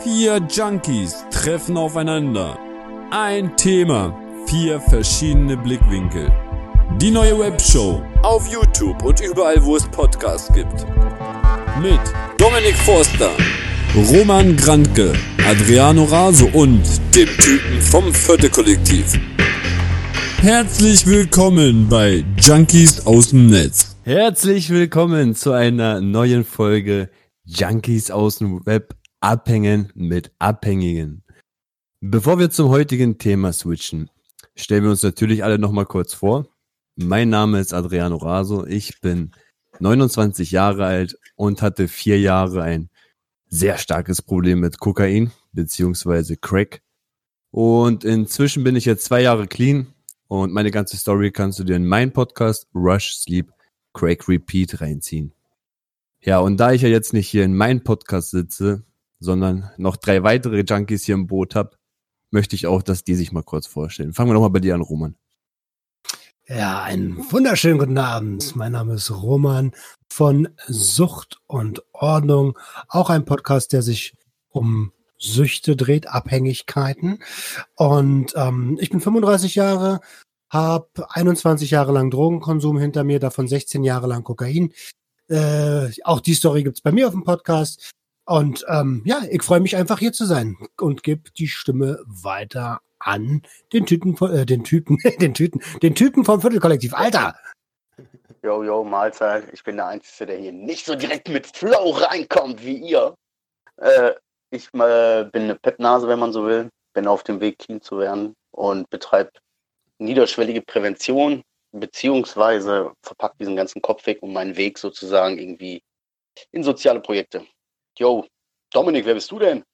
Vier Junkies treffen aufeinander. Ein Thema, vier verschiedene Blickwinkel. Die neue Webshow auf YouTube und überall, wo es Podcasts gibt. Mit Dominik Forster, Roman Grantke, Adriano Raso und dem Typen vom Vierte Kollektiv. Herzlich willkommen bei Junkies aus dem Netz. Herzlich willkommen zu einer neuen Folge Junkies aus dem Web abhängen mit Abhängigen. Bevor wir zum heutigen Thema switchen, stellen wir uns natürlich alle nochmal kurz vor. Mein Name ist Adriano Raso, ich bin 29 Jahre alt und hatte vier Jahre ein sehr starkes Problem mit Kokain beziehungsweise Crack. Und inzwischen bin ich jetzt zwei Jahre clean und meine ganze Story kannst du dir in meinen Podcast Rush Sleep Crack Repeat reinziehen. Ja, und da ich ja jetzt nicht hier in meinem Podcast sitze, sondern noch drei weitere Junkies hier im Boot habe, möchte ich auch, dass die sich mal kurz vorstellen. Fangen wir doch mal bei dir an, Roman. Ja, einen wunderschönen guten Abend. Mein Name ist Roman von Sucht und Ordnung. Auch ein Podcast, der sich um Süchte dreht, Abhängigkeiten. Und ähm, ich bin 35 Jahre, habe 21 Jahre lang Drogenkonsum hinter mir, davon 16 Jahre lang Kokain. Äh, auch die Story gibt's bei mir auf dem Podcast. Und ähm, ja, ich freue mich einfach hier zu sein und gebe die Stimme weiter an den Typen, äh, den Typen, den Typen, den Typen vom Viertelkollektiv. Alter! Yo, yo, Mahlzeit. Ich bin der Einzige, der hier nicht so direkt mit Flow reinkommt wie ihr. Äh, ich äh, bin eine Pettnase, wenn man so will. Bin auf dem Weg, Kind zu werden und betreibe niederschwellige Prävention, beziehungsweise verpackt diesen ganzen Kopf weg, um meinen Weg sozusagen irgendwie in soziale Projekte. Yo, Dominik, wer bist du denn?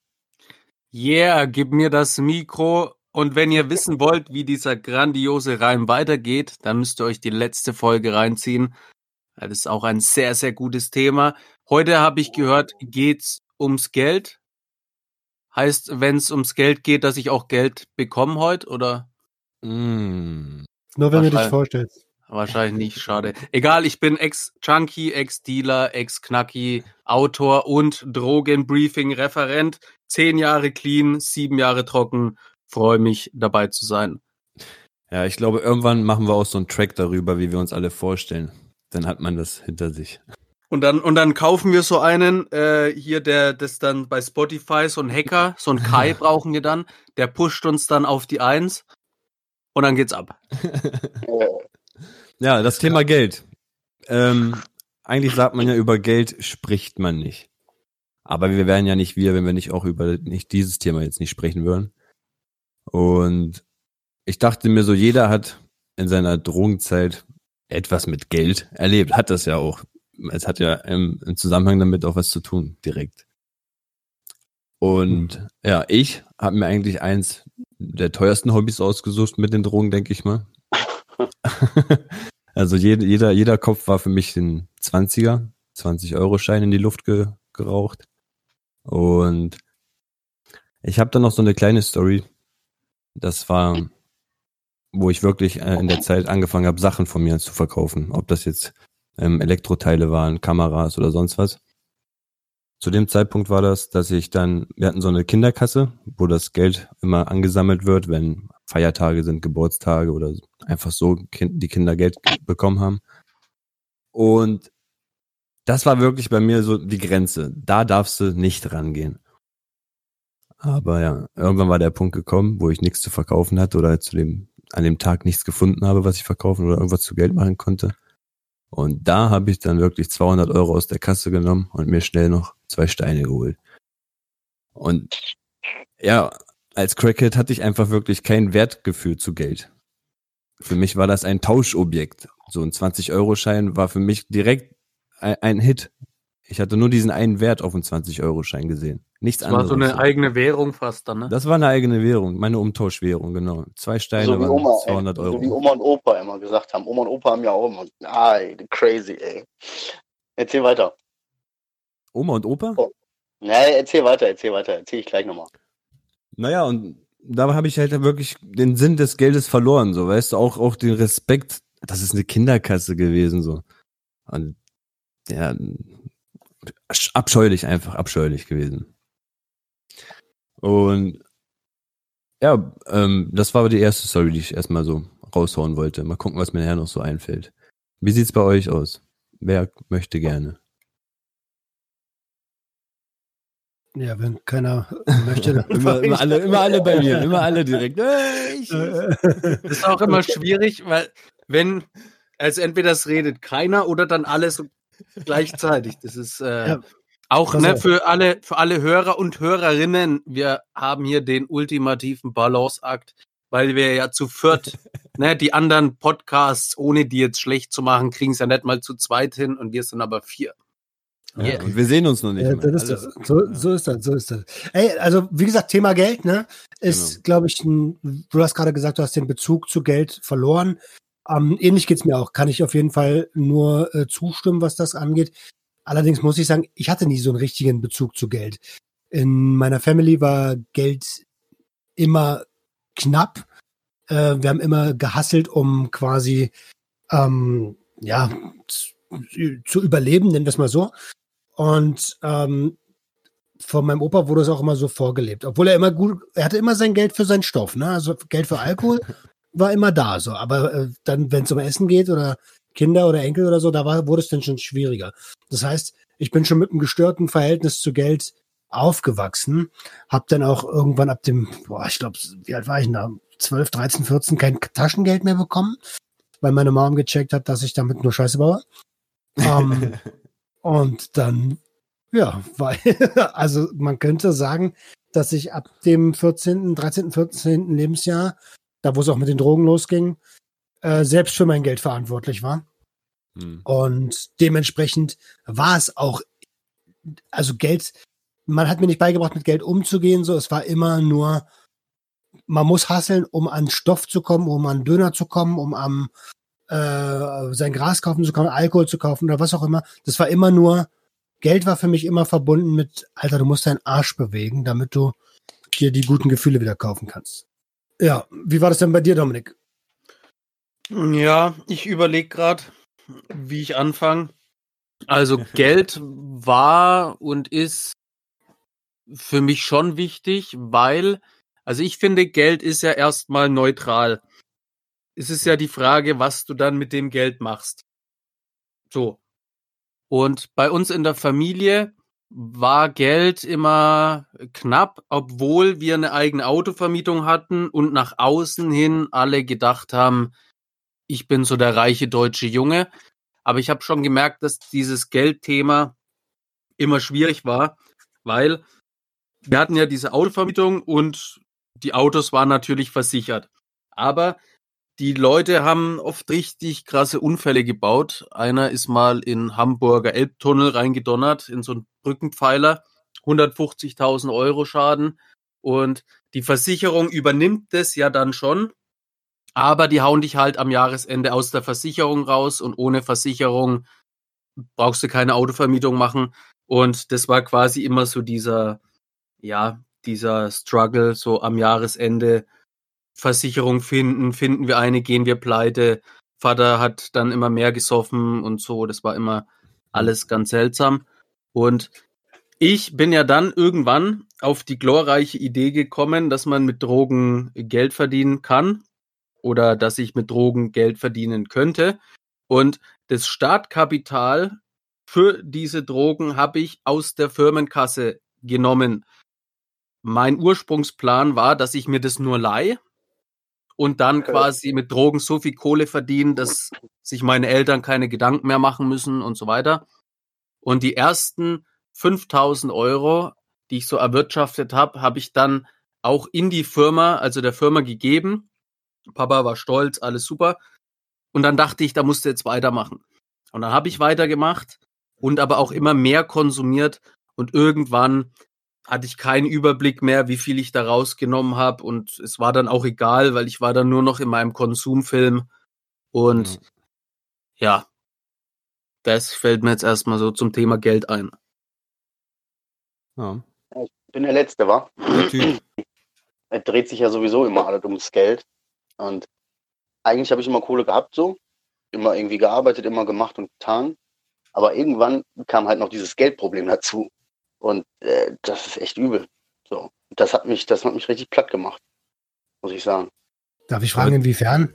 Yeah, gib mir das Mikro. Und wenn ihr wissen wollt, wie dieser grandiose Reim weitergeht, dann müsst ihr euch die letzte Folge reinziehen. Das ist auch ein sehr, sehr gutes Thema. Heute habe ich gehört, geht's ums Geld. Heißt, wenn es ums Geld geht, dass ich auch Geld bekomme heute, oder? Mm. Nur wenn du dich vorstellst. Wahrscheinlich nicht, schade. Egal, ich bin Ex-Junkie, Ex-Dealer, Ex-Knacki, Autor und Drogenbriefing-Referent. Zehn Jahre clean, sieben Jahre trocken. Freue mich, dabei zu sein. Ja, ich glaube, irgendwann machen wir auch so einen Track darüber, wie wir uns alle vorstellen. Dann hat man das hinter sich. Und dann, und dann kaufen wir so einen, äh, hier, der das dann bei Spotify, so ein Hacker, so ein Kai brauchen wir dann, der pusht uns dann auf die Eins und dann geht's ab. Ja, das Thema Geld. Ähm, eigentlich sagt man ja, über Geld spricht man nicht. Aber wir wären ja nicht wir, wenn wir nicht auch über nicht dieses Thema jetzt nicht sprechen würden. Und ich dachte mir so, jeder hat in seiner Drogenzeit etwas mit Geld erlebt. Hat das ja auch. Es hat ja im, im Zusammenhang damit auch was zu tun, direkt. Und ja, ich habe mir eigentlich eins der teuersten Hobbys ausgesucht mit den Drogen, denke ich mal. also jeder, jeder, jeder Kopf war für mich ein 20er, 20-Euro-Schein in die Luft ge, geraucht. Und ich habe dann noch so eine kleine Story. Das war, wo ich wirklich äh, in der Zeit angefangen habe, Sachen von mir zu verkaufen. Ob das jetzt ähm, Elektroteile waren, Kameras oder sonst was. Zu dem Zeitpunkt war das, dass ich dann, wir hatten so eine Kinderkasse, wo das Geld immer angesammelt wird, wenn Feiertage sind, Geburtstage oder einfach so kind, die Kinder Geld bekommen haben. Und das war wirklich bei mir so die Grenze. Da darfst du nicht rangehen. Aber ja, irgendwann war der Punkt gekommen, wo ich nichts zu verkaufen hatte oder zu dem, an dem Tag nichts gefunden habe, was ich verkaufen oder irgendwas zu Geld machen konnte. Und da habe ich dann wirklich 200 Euro aus der Kasse genommen und mir schnell noch zwei Steine geholt. Und ja, als Crackhead hatte ich einfach wirklich kein Wertgefühl zu Geld. Für mich war das ein Tauschobjekt. So ein 20-Euro-Schein war für mich direkt ein, ein, Hit. Ich hatte nur diesen einen Wert auf einen 20-Euro-Schein gesehen. Nichts das anderes. war so eine eigene Währung fast dann, ne? Das war eine eigene Währung, meine Umtauschwährung, genau. Zwei Steine so waren Oma, 200 ey, Euro. So wie Oma und Opa immer gesagt haben. Oma und Opa haben ja auch immer, ah, crazy, ey. Erzähl weiter. Oma und Opa? Oh. Nee, erzähl weiter, erzähl weiter, erzähl ich gleich nochmal. Naja, und da habe ich halt wirklich den Sinn des Geldes verloren, so, weißt du, auch, auch den Respekt, das ist eine Kinderkasse gewesen, so. Und ja, abscheulich einfach, abscheulich gewesen. Und ja, ähm, das war aber die erste Story, die ich erstmal so raushauen wollte. Mal gucken, was mir nachher noch so einfällt. Wie sieht's bei euch aus? Wer möchte gerne? Ja, wenn keiner möchte, dann immer, immer, alle, immer alle bei mir, immer alle direkt. Äh, ich, Das ist auch immer schwierig, weil wenn, also entweder es redet keiner oder dann alles gleichzeitig. Das ist äh, Ja. auch ne, für alle, für alle Hörer und Hörerinnen, wir haben hier den ultimativen Balanceakt, weil wir ja zu viert, ne, die anderen Podcasts, ohne die jetzt schlecht zu machen, kriegen es ja nicht mal zu zweit hin und wir sind aber vier. Ja, und wir sehen uns noch nicht. Ja, ist. So, so ist das, so ist das. Ey, also wie gesagt, Thema Geld, ne, ist, Genau. glaube ich, ein, du hast gerade gesagt, du hast den Bezug zu Geld verloren. Ähm, ähnlich geht's mir auch. Kann ich auf jeden Fall nur äh, zustimmen, was das angeht. Allerdings muss ich sagen, ich hatte nie so einen richtigen Bezug zu Geld. In meiner Family war Geld immer knapp. Äh, wir haben immer gehasselt, um quasi ähm, ja zu, zu überleben, nennen wir es mal so. Und ähm, von meinem Opa wurde es auch immer so vorgelebt. Obwohl er immer gut, er hatte immer sein Geld für seinen Stoff, ne? Also Geld für Alkohol war immer da so. Aber äh, dann, wenn es um Essen geht oder Kinder oder Enkel oder so, da war, wurde es dann schon schwieriger. Das heißt, ich bin schon mit einem gestörten Verhältnis zu Geld aufgewachsen, hab dann auch irgendwann ab dem, boah, ich glaube, wie alt war ich denn da? 12, 13, 14 kein Taschengeld mehr bekommen, weil meine Mom gecheckt hat, dass ich damit nur Scheiße baue. Ähm, und dann, ja, weil, also man könnte sagen, dass ich ab dem 14., 13., 14. Lebensjahr, da wo es auch mit den Drogen losging, äh, selbst für mein Geld verantwortlich war. Hm. Und dementsprechend war es auch, also Geld, man hat mir nicht beigebracht, mit Geld umzugehen, so, es war immer nur, man muss hasseln, um an Stoff zu kommen, um an Döner zu kommen, um am äh, sein Gras kaufen zu kommen, Alkohol zu kaufen oder was auch immer. Das war immer nur, Geld war für mich immer verbunden mit, Alter, du musst deinen Arsch bewegen, damit du dir die guten Gefühle wieder kaufen kannst. Ja, wie war das denn bei dir, Dominik? Ja, ich überlege gerade, wie ich anfange. Also Geld war und ist für mich schon wichtig, weil, also ich finde, Geld ist ja erstmal neutral. Es ist ja die Frage, was du dann mit dem Geld machst. So. Und bei uns in der Familie war Geld immer knapp, obwohl wir eine eigene Autovermietung hatten und nach außen hin alle gedacht haben, ich bin so der reiche deutsche Junge. Aber ich habe schon gemerkt, dass dieses Geldthema immer schwierig war, weil wir hatten ja diese Autovermietung und die Autos waren natürlich versichert. Aber die Leute haben oft richtig krasse Unfälle gebaut. Einer ist mal in Hamburger Elbtunnel reingedonnert, in so einen Brückenpfeiler. 150.000 Euro Schaden. Und die Versicherung übernimmt das ja dann schon. Aber die hauen dich halt am Jahresende aus der Versicherung raus und ohne Versicherung brauchst du keine Autovermietung machen. Und das war quasi immer so dieser, ja, dieser Struggle, so am Jahresende Versicherung finden, finden wir eine, gehen wir pleite. Vater hat dann immer mehr gesoffen und so. Das war immer alles ganz seltsam. Und ich bin ja dann irgendwann auf die glorreiche Idee gekommen, dass man mit Drogen Geld verdienen kann oder dass ich mit Drogen Geld verdienen könnte. Und das Startkapital für diese Drogen habe ich aus der Firmenkasse genommen. Mein Ursprungsplan war, dass ich mir das nur leihe und dann quasi mit Drogen so viel Kohle verdienen, dass sich meine Eltern keine Gedanken mehr machen müssen und so weiter. Und die ersten 5000 Euro, die ich so erwirtschaftet habe, habe ich dann auch in die Firma, also der Firma gegeben. Papa war stolz, alles super. Und dann dachte ich, da musst du jetzt weitermachen. Und dann habe ich weitergemacht und aber auch immer mehr konsumiert. Und irgendwann hatte ich keinen Überblick mehr, wie viel ich da rausgenommen habe. Und es war dann auch egal, weil ich war dann nur noch in meinem Konsumfilm. Und ja, das fällt mir jetzt erstmal so zum Thema Geld ein. Ja. Ich bin der Letzte, war. Typ. Es dreht sich ja sowieso immer alles ums Geld. Und eigentlich habe ich immer Kohle gehabt, so. Immer irgendwie gearbeitet, immer gemacht und getan. Aber irgendwann kam halt noch dieses Geldproblem dazu. Und äh, das ist echt übel. So. das hat mich, das hat mich richtig platt gemacht, muss ich sagen. Darf ich fragen, inwiefern?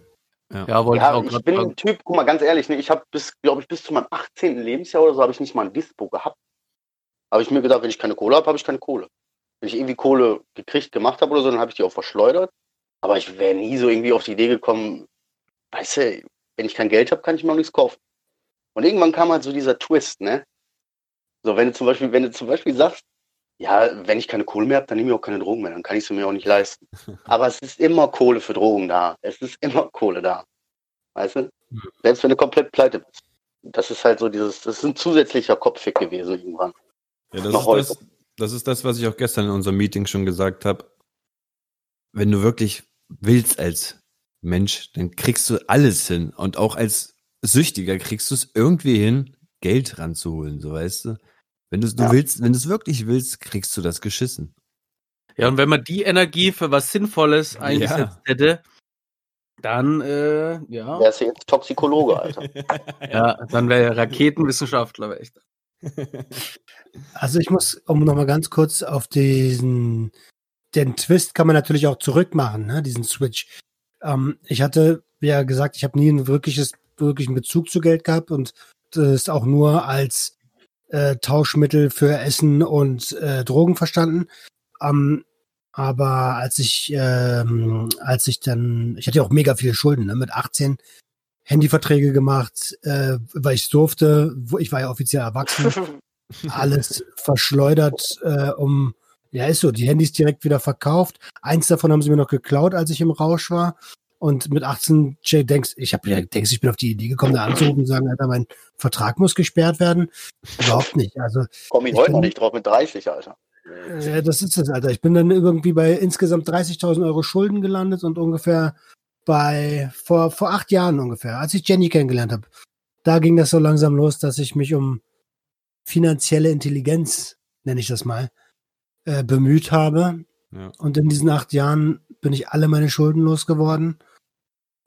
Ja, wollte Ja, ich auch ich bin ein Typ, guck mal, ganz ehrlich, ne, ich habe bis, glaube ich, bis zu meinem 18. Lebensjahr oder so habe ich nicht mal ein Dispo gehabt. Habe ich mir gedacht, wenn ich keine Kohle habe, habe ich keine Kohle. Wenn ich irgendwie Kohle gekriegt, gemacht habe oder so, dann habe ich die auch verschleudert. Aber ich wäre nie so irgendwie auf die Idee gekommen, weißt du, wenn ich kein Geld habe, kann ich mir auch nichts kaufen. Und irgendwann kam halt so dieser Twist, ne? So, wenn du zum Beispiel, wenn du zum Beispiel sagst, ja, wenn ich keine Kohle mehr habe, dann nehme ich auch keine Drogen mehr, dann kann ich sie mir auch nicht leisten. Aber es ist immer Kohle für Drogen da. Es ist immer Kohle da. Weißt du? Selbst wenn du komplett pleite bist. Das ist halt so dieses, das ist ein zusätzlicher Kopffick gewesen irgendwann. Ja, das, Noch ist das, das ist das, was ich auch gestern in unserem Meeting schon gesagt habe. Wenn du wirklich willst als Mensch, dann kriegst du alles hin. Und auch als Süchtiger kriegst du es irgendwie hin, Geld ranzuholen, so weißt du. Wenn du Ja. willst, wenn du es wirklich willst, kriegst du das geschissen. Ja, und wenn man die Energie für was Sinnvolles eingesetzt hätte, dann, äh, ja, Wärst du jetzt Toxikologe, Alter. ja, dann wäre er Raketenwissenschaftler, wäre ich da. Also ich muss, um nochmal ganz kurz auf diesen, den Twist kann man natürlich auch zurückmachen, ne, diesen Switch. Ähm, ich hatte ja gesagt, ich habe nie ein wirkliches, wirklichen Bezug zu Geld gehabt und das auch nur als äh, Tauschmittel für Essen und äh, Drogen verstanden. Ähm, aber als ich, ähm, als ich dann, ich hatte ja auch mega viele Schulden, ne, mit 18 Handyverträge gemacht, äh, weil ich durfte, wo ich war ja offiziell erwachsen alles verschleudert, äh, um, ja, ist so, die Handys direkt wieder verkauft. Eins davon haben sie mir noch geklaut, als ich im Rausch war. Und mit 18 Jay, denkst, ich habe denkst, ich bin auf die Idee gekommen, da anzurufen und sagen, Alter, mein Vertrag muss gesperrt werden. Überhaupt nicht. Also, Komm ich Ich heute bin- nicht drauf mit 30, Alter. äh, das ist es, Alter. Ich bin dann irgendwie bei insgesamt 30.000 Euro Schulden gelandet und ungefähr bei, vor, vor acht Jahren ungefähr, als ich Jenny kennengelernt habe. Da ging das so langsam los, dass ich mich um finanzielle Intelligenz, nenne ich das mal, äh, bemüht habe. Ja. Und in diesen acht Jahren bin ich alle meine Schulden losgeworden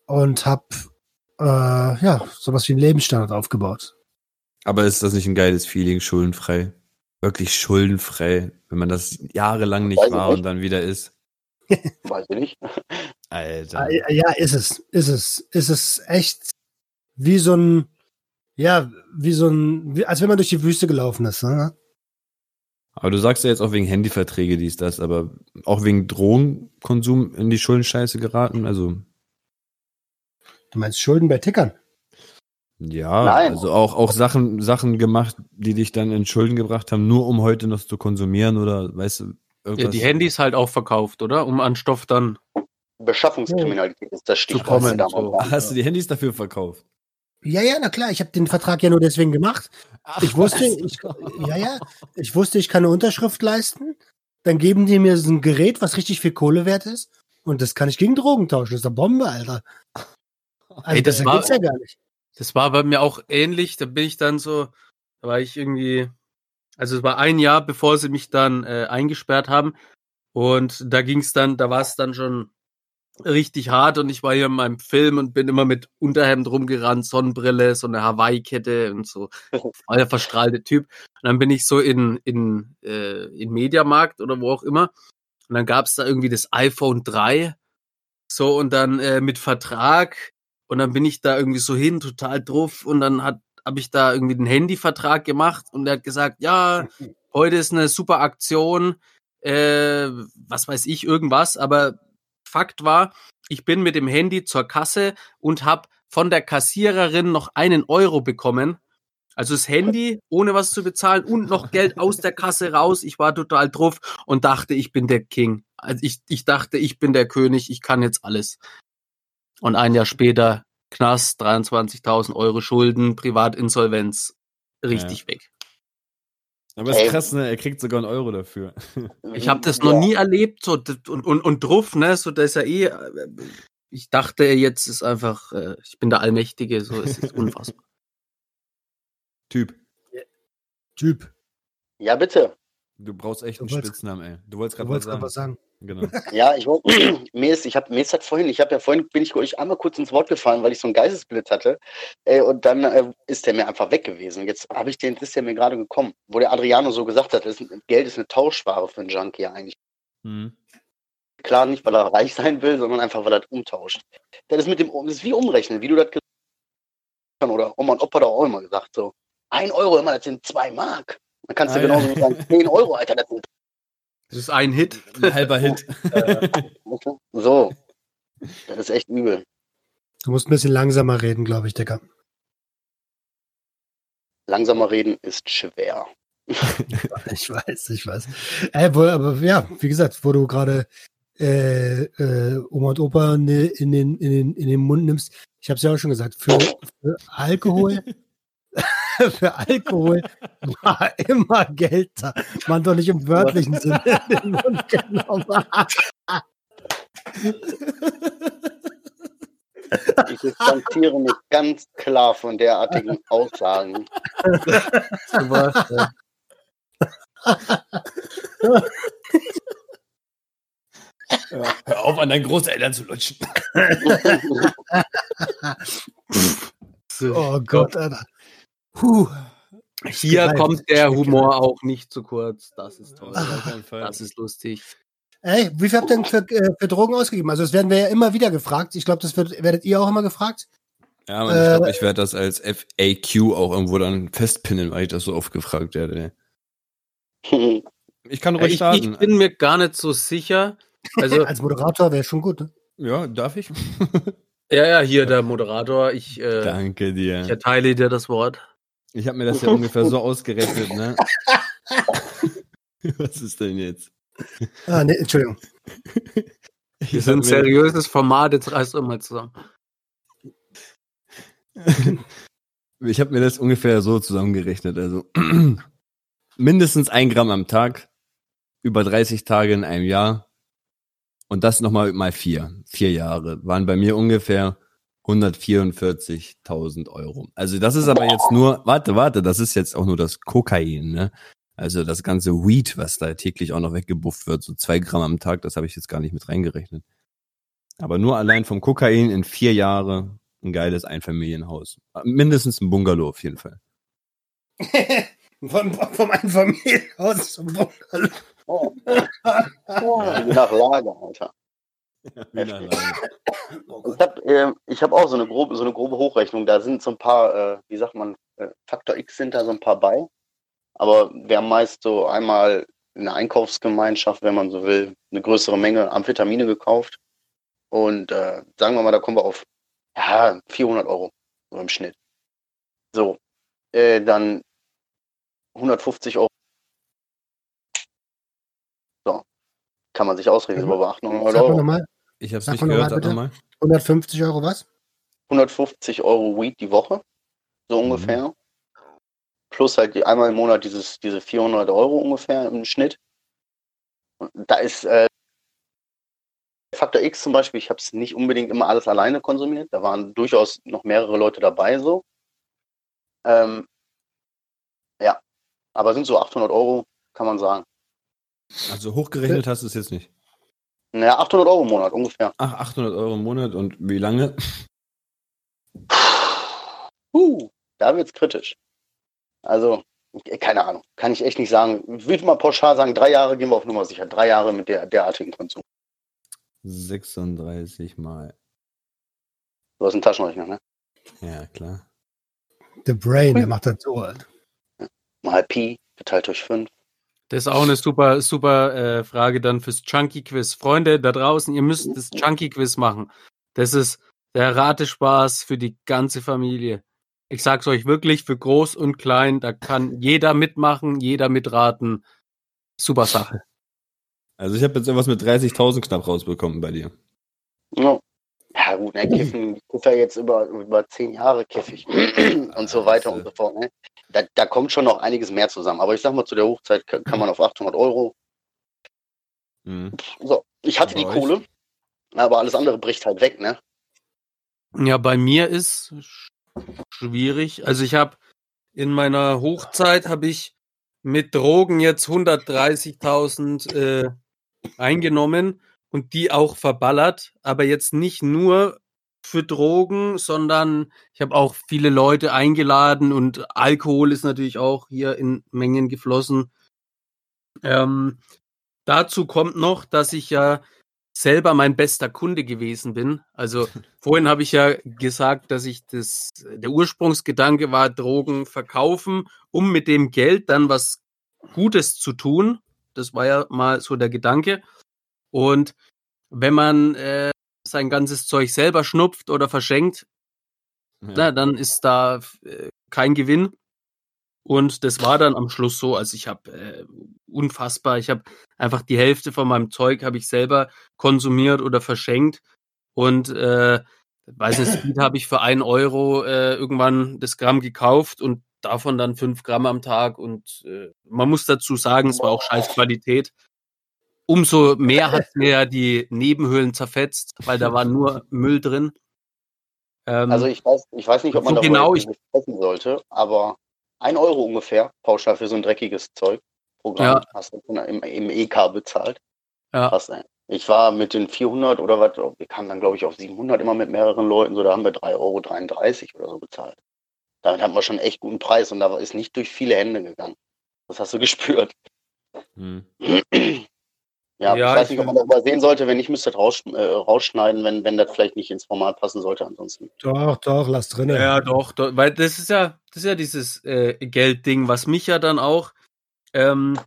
und habe äh, ja sowas wie einen Lebensstandard aufgebaut. Aber ist das nicht ein geiles Feeling, schuldenfrei? Wirklich schuldenfrei, wenn man das jahrelang nicht Weiß war nicht. und dann wieder ist. Weiß ich nicht. Alter. Ah, Ja, ist es. Ist es. Ist es echt wie so ein, ja, wie so ein, wie, als wenn man durch die Wüste gelaufen ist. Ne? Aber du sagst ja jetzt auch wegen Handyverträge dies, das, aber auch wegen Drogenkonsum in die Schuldenscheiße geraten. Also, Du meinst Schulden bei Tickern? ja, Nein. also auch, auch Sachen, Sachen gemacht, die dich dann in Schulden gebracht haben, nur um heute noch zu konsumieren oder, weißt du, Ja, irgendwas. die Handys halt auch verkauft, oder? Um an Stoff dann. Beschaffungskriminalität ist das Stichwort. so. Ach, hast du die Handys dafür verkauft? Ja, ja, na klar. Ich habe den Vertrag ja nur deswegen gemacht. Ich wusste, ich, ja, ja, ich wusste, ich kann eine Unterschrift leisten. Dann geben die mir so ein Gerät, was richtig viel Kohle wert ist. Und das kann ich gegen Drogen tauschen. Das ist eine Bombe, Alter. Also, Ey, das besser war- ja gar nicht. Das war bei mir auch ähnlich. Da bin ich dann so, da war ich irgendwie, also es war ein Jahr, bevor sie mich dann äh, eingesperrt haben. Und da ging es dann, da war es dann schon richtig hart und ich war hier in meinem Film und bin immer mit Unterhemd rumgerannt, Sonnenbrille, so eine Hawaii-Kette und so voll der verstrahlte Typ. Und dann bin ich so in, in, äh, in Mediamarkt oder wo auch immer. Und dann gab es da irgendwie das iPhone 3. So, und dann äh, mit Vertrag. Und dann bin ich da irgendwie so hin, total drauf. Und dann hat habe ich da irgendwie den Handyvertrag gemacht und er hat gesagt, ja, heute ist eine super Aktion, äh, was weiß ich, irgendwas. Aber Fakt war, ich bin mit dem Handy zur Kasse und habe von der Kassiererin noch einen Euro bekommen. Also das Handy, ohne was zu bezahlen und noch Geld aus der Kasse raus. Ich war total drauf und dachte, ich bin der King. Also ich, ich dachte, ich bin der König, ich kann jetzt alles. Und ein Jahr später Knast, 23.000 Euro Schulden, Privatinsolvenz, richtig weg. Aber ist krass, ne? Er kriegt sogar einen Euro dafür. Ich habe das noch nie erlebt, so und, und, und drauf, ne, so das ist ja eh. äh, Ich dachte, jetzt ist einfach, äh, ich bin der Allmächtige, so es ist unfassbar. Typ, Typ. Ja, bitte. du brauchst echt Du einen Spitznamen, ey. Du wolltest Du gerade was wolltest gerade was sagen. sagen. Genau. Ja, ich mir ist, ich habe, mir ist das vorhin, ich habe ja vorhin, bin ich euch einmal kurz ins Wort gefallen, weil ich so einen Geistesblitz hatte. Äh, und dann äh, ist der mir einfach weg gewesen. Jetzt habe ich den, ist der mir gerade gekommen, wo der Adriano so gesagt hat, ist, Geld ist eine Tauschware für einen Junkie eigentlich. Mhm. Klar, nicht, weil er reich sein will, sondern einfach, weil er das umtauscht. Das ist mit dem, das ist wie umrechnen, wie du das gesagt hast. Oder Oma und Opa da auch immer gesagt, so. Ein Euro immer, das sind zwei Mark. Dann kannst du Ah, ja. genauso gut sagen, 10 Euro, Alter, das sind Das ist ein Hit. Ein halber Hit. so. Das ist echt übel. Du musst ein bisschen langsamer reden, glaube ich, Digga. Langsamer reden ist schwer. Ich weiß, ich weiß. Äh, wo, aber ja, wie gesagt, wo du gerade äh, äh, Oma und Opa in, den- in, den, in, den, in den Mund nimmst, ich habe es ja auch schon gesagt, für, für Alkohol, für Alkohol war immer Geld da. Man doch nicht im wörtlichen Sinne in den Mund genommen. Ich distanziere mich ganz klar von derartigen Aussagen. Aber, Hör auf, an deinen Großeltern zu lutschen. äh, Oh Gott, Alter. Puh. Hier kommt der Humor auch nicht zu kurz. Das ist toll. Fall. Das ist lustig. Ey, wie viel habt ihr denn für, äh, für Drogen ausgegeben? Also, das werden wir ja immer wieder gefragt. Ich glaube, das wird, werdet ihr auch immer gefragt. Ja, man, ich glaube, ich werde das als FAQ auch irgendwo dann festpinnen, weil ich das so oft gefragt werde. Ich kann ruhig Ich, starten. ich bin mir gar nicht so sicher. Also, Als Moderator wäre schon gut, ne? ja, darf ich? ja, ja, hier der Moderator. Ich, äh, Danke ich dir. erteile dir das Wort. Ich habe mir das ja ungefähr so ausgerechnet, ne? Was ist denn jetzt? Ah, nee, Entschuldigung. Wir Ich sind ein seriöses Format, jetzt reißt mal zusammen. Ich habe mir das ungefähr so zusammengerechnet. Also mindestens ein Gramm am Tag, über 30 Tage in einem Jahr und das nochmal mal vier. Vier Jahre waren bei mir ungefähr 144.000 Euro. Also das ist aber jetzt nur, warte, warte, das ist jetzt auch nur das Kokain, ne? Also das ganze Weed, was da täglich auch noch weggebufft wird, so zwei Gramm am Tag, das habe ich jetzt gar nicht mit reingerechnet. Aber nur allein vom Kokain in vier Jahre ein geiles Einfamilienhaus. Mindestens ein Bungalow auf jeden Fall. Von, vom Einfamilienhaus zum Bungalow. Oh. Nach Lage, Alter. Ich habe äh, hab auch so eine grobe, so eine grobe Hochrechnung. Da sind so ein paar, äh, wie sagt man, äh, Faktor X sind da so ein paar bei. Aber wir haben meist so einmal in der Einkaufsgemeinschaft, wenn man so will, eine größere Menge Amphetamine gekauft. Und äh, sagen wir mal, da kommen wir auf ja, 400 Euro so im Schnitt. So, äh, dann 150 Euro. Kann man sich ausrechnen, aber bei 800 Sag mal Euro. nochmal, Ich hab's Sag nicht mal gehört, nochmal sag bitte. nochmal. 150 Euro was? 150 Euro Weed die Woche, so Mhm. ungefähr. Plus halt die, einmal im Monat dieses, diese 400 Euro ungefähr im Schnitt. Und da ist äh, Faktor X zum Beispiel, ich habe es nicht unbedingt immer alles alleine konsumiert. Da waren durchaus noch mehrere Leute dabei so. Ähm, ja, aber sind so 800 Euro, kann man sagen. Also hochgerechnet hast du es jetzt nicht. Naja, 800 Euro im Monat ungefähr. Ach, 800 Euro im Monat und wie lange? Uh, da wird's kritisch. Also, keine Ahnung, kann ich echt nicht sagen. Ich würde mal pauschal sagen, drei Jahre gehen wir auf Nummer sicher. Drei Jahre mit der derartigen Konsum. 36 mal. Du hast einen Taschenrechner, ne? Ja, klar. The Brain, der macht das so. Alter. Mal Pi geteilt durch fünf. Das ist auch eine super, super äh, Frage dann fürs Chunky Quiz. Freunde da draußen, ihr müsst das Chunky Quiz machen. Das ist der Ratespaß für die ganze Familie. Ich sag's euch wirklich, für groß und klein, da kann jeder mitmachen, jeder mitraten. Super Sache. Also ich habe jetzt irgendwas mit 30.000 knapp rausbekommen bei dir. Ja, ja gut, ne, kiffen, ich kiffe ja jetzt über, über zehn Jahre kiffig und so weiter und so fort. Ne? Da, da kommt schon noch einiges mehr zusammen. Aber ich sag mal, zu der Hochzeit kann, kann man auf 800 Euro. Mhm. So, ich hatte Bei die? Kohle, aber alles andere bricht halt weg, ne? Ja, bei mir ist sch- schwierig. Also ich habe in meiner Hochzeit habe ich mit Drogen jetzt 130.000 äh, eingenommen und die auch verballert, aber jetzt nicht nur für Drogen, sondern ich habe auch viele Leute eingeladen und Alkohol ist natürlich auch hier in Mengen geflossen. Ähm, dazu kommt noch, dass ich ja selber mein bester Kunde gewesen bin. Also vorhin habe ich ja gesagt, dass ich das, der Ursprungsgedanke war, Drogen verkaufen, um mit dem Geld dann was Gutes zu tun. Das war ja mal so der Gedanke. Und wenn man äh, sein ganzes Zeug selber schnupft oder verschenkt, ja. na, dann ist da äh, kein Gewinn. Und das war dann am Schluss so, also ich habe äh, unfassbar, ich habe einfach die Hälfte von meinem Zeug habe ich selber konsumiert oder verschenkt. Und äh, weiß nicht, Speed habe ich für einen Euro äh, irgendwann das Gramm gekauft und davon dann fünf Gramm am Tag. Und äh, man muss dazu sagen, es war auch scheiß Qualität. Umso mehr hat mir ja die Nebenhöhlen zerfetzt, weil da war nur Müll drin. Ähm, also ich weiß, ich weiß nicht, ob man so genau ich sprechen sollte, aber ein Euro ungefähr pauschal für so ein dreckiges Zeug. Programm ja. hast du im, im EK bezahlt. Ja. Ey. Ich war mit den 400 oder was, wir kamen dann glaube ich auf 700 immer mit mehreren Leuten, so da haben wir 3,33 Euro oder so bezahlt. Damit haben wir schon echt guten Preis und da ist nicht durch viele Hände gegangen. Das hast du gespürt. Hm. Ja, ja, ich weiß nicht, ob man darüber sehen sollte. Wenn nicht, müsste das raus, äh, rausschneiden, wenn, wenn das vielleicht nicht ins Format passen sollte. Ansonsten. Doch, doch, lass drin. Ja, doch, doch, weil das ist ja, das ist ja dieses äh, Geldding, was mich ja dann auch, ähm,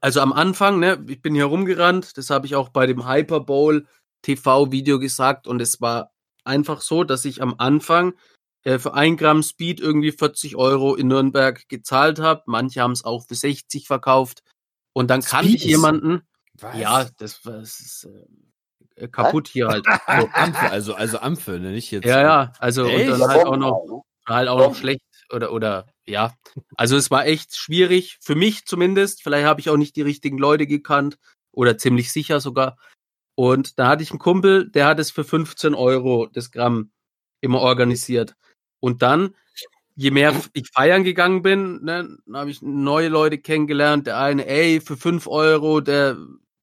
also am Anfang, ne, ich bin hier rumgerannt, das habe ich auch bei dem Hyper Bowl TV-Video gesagt und es war einfach so, dass ich am Anfang äh, für ein Gramm Speed irgendwie 40 Euro in Nürnberg gezahlt habe. Manche haben es auch für 60 verkauft. Und dann Speed kannte ich jemanden, was? Ja, das, das ist äh, kaputt Was? hier halt. So. Ampfe, also, also Ampfe, ne? nicht jetzt. Ja, ja, also Echt? und dann halt auch noch, halt auch noch schlecht oder, oder, ja. Also es war echt schwierig, für mich zumindest. Vielleicht habe ich auch nicht die richtigen Leute gekannt oder ziemlich sicher sogar. Und da hatte ich einen Kumpel, der hat es für 15 Euro das Gramm immer organisiert. Und dann, je mehr ich feiern gegangen bin, ne, habe ich neue Leute kennengelernt. Der eine, ey, für 5 Euro, der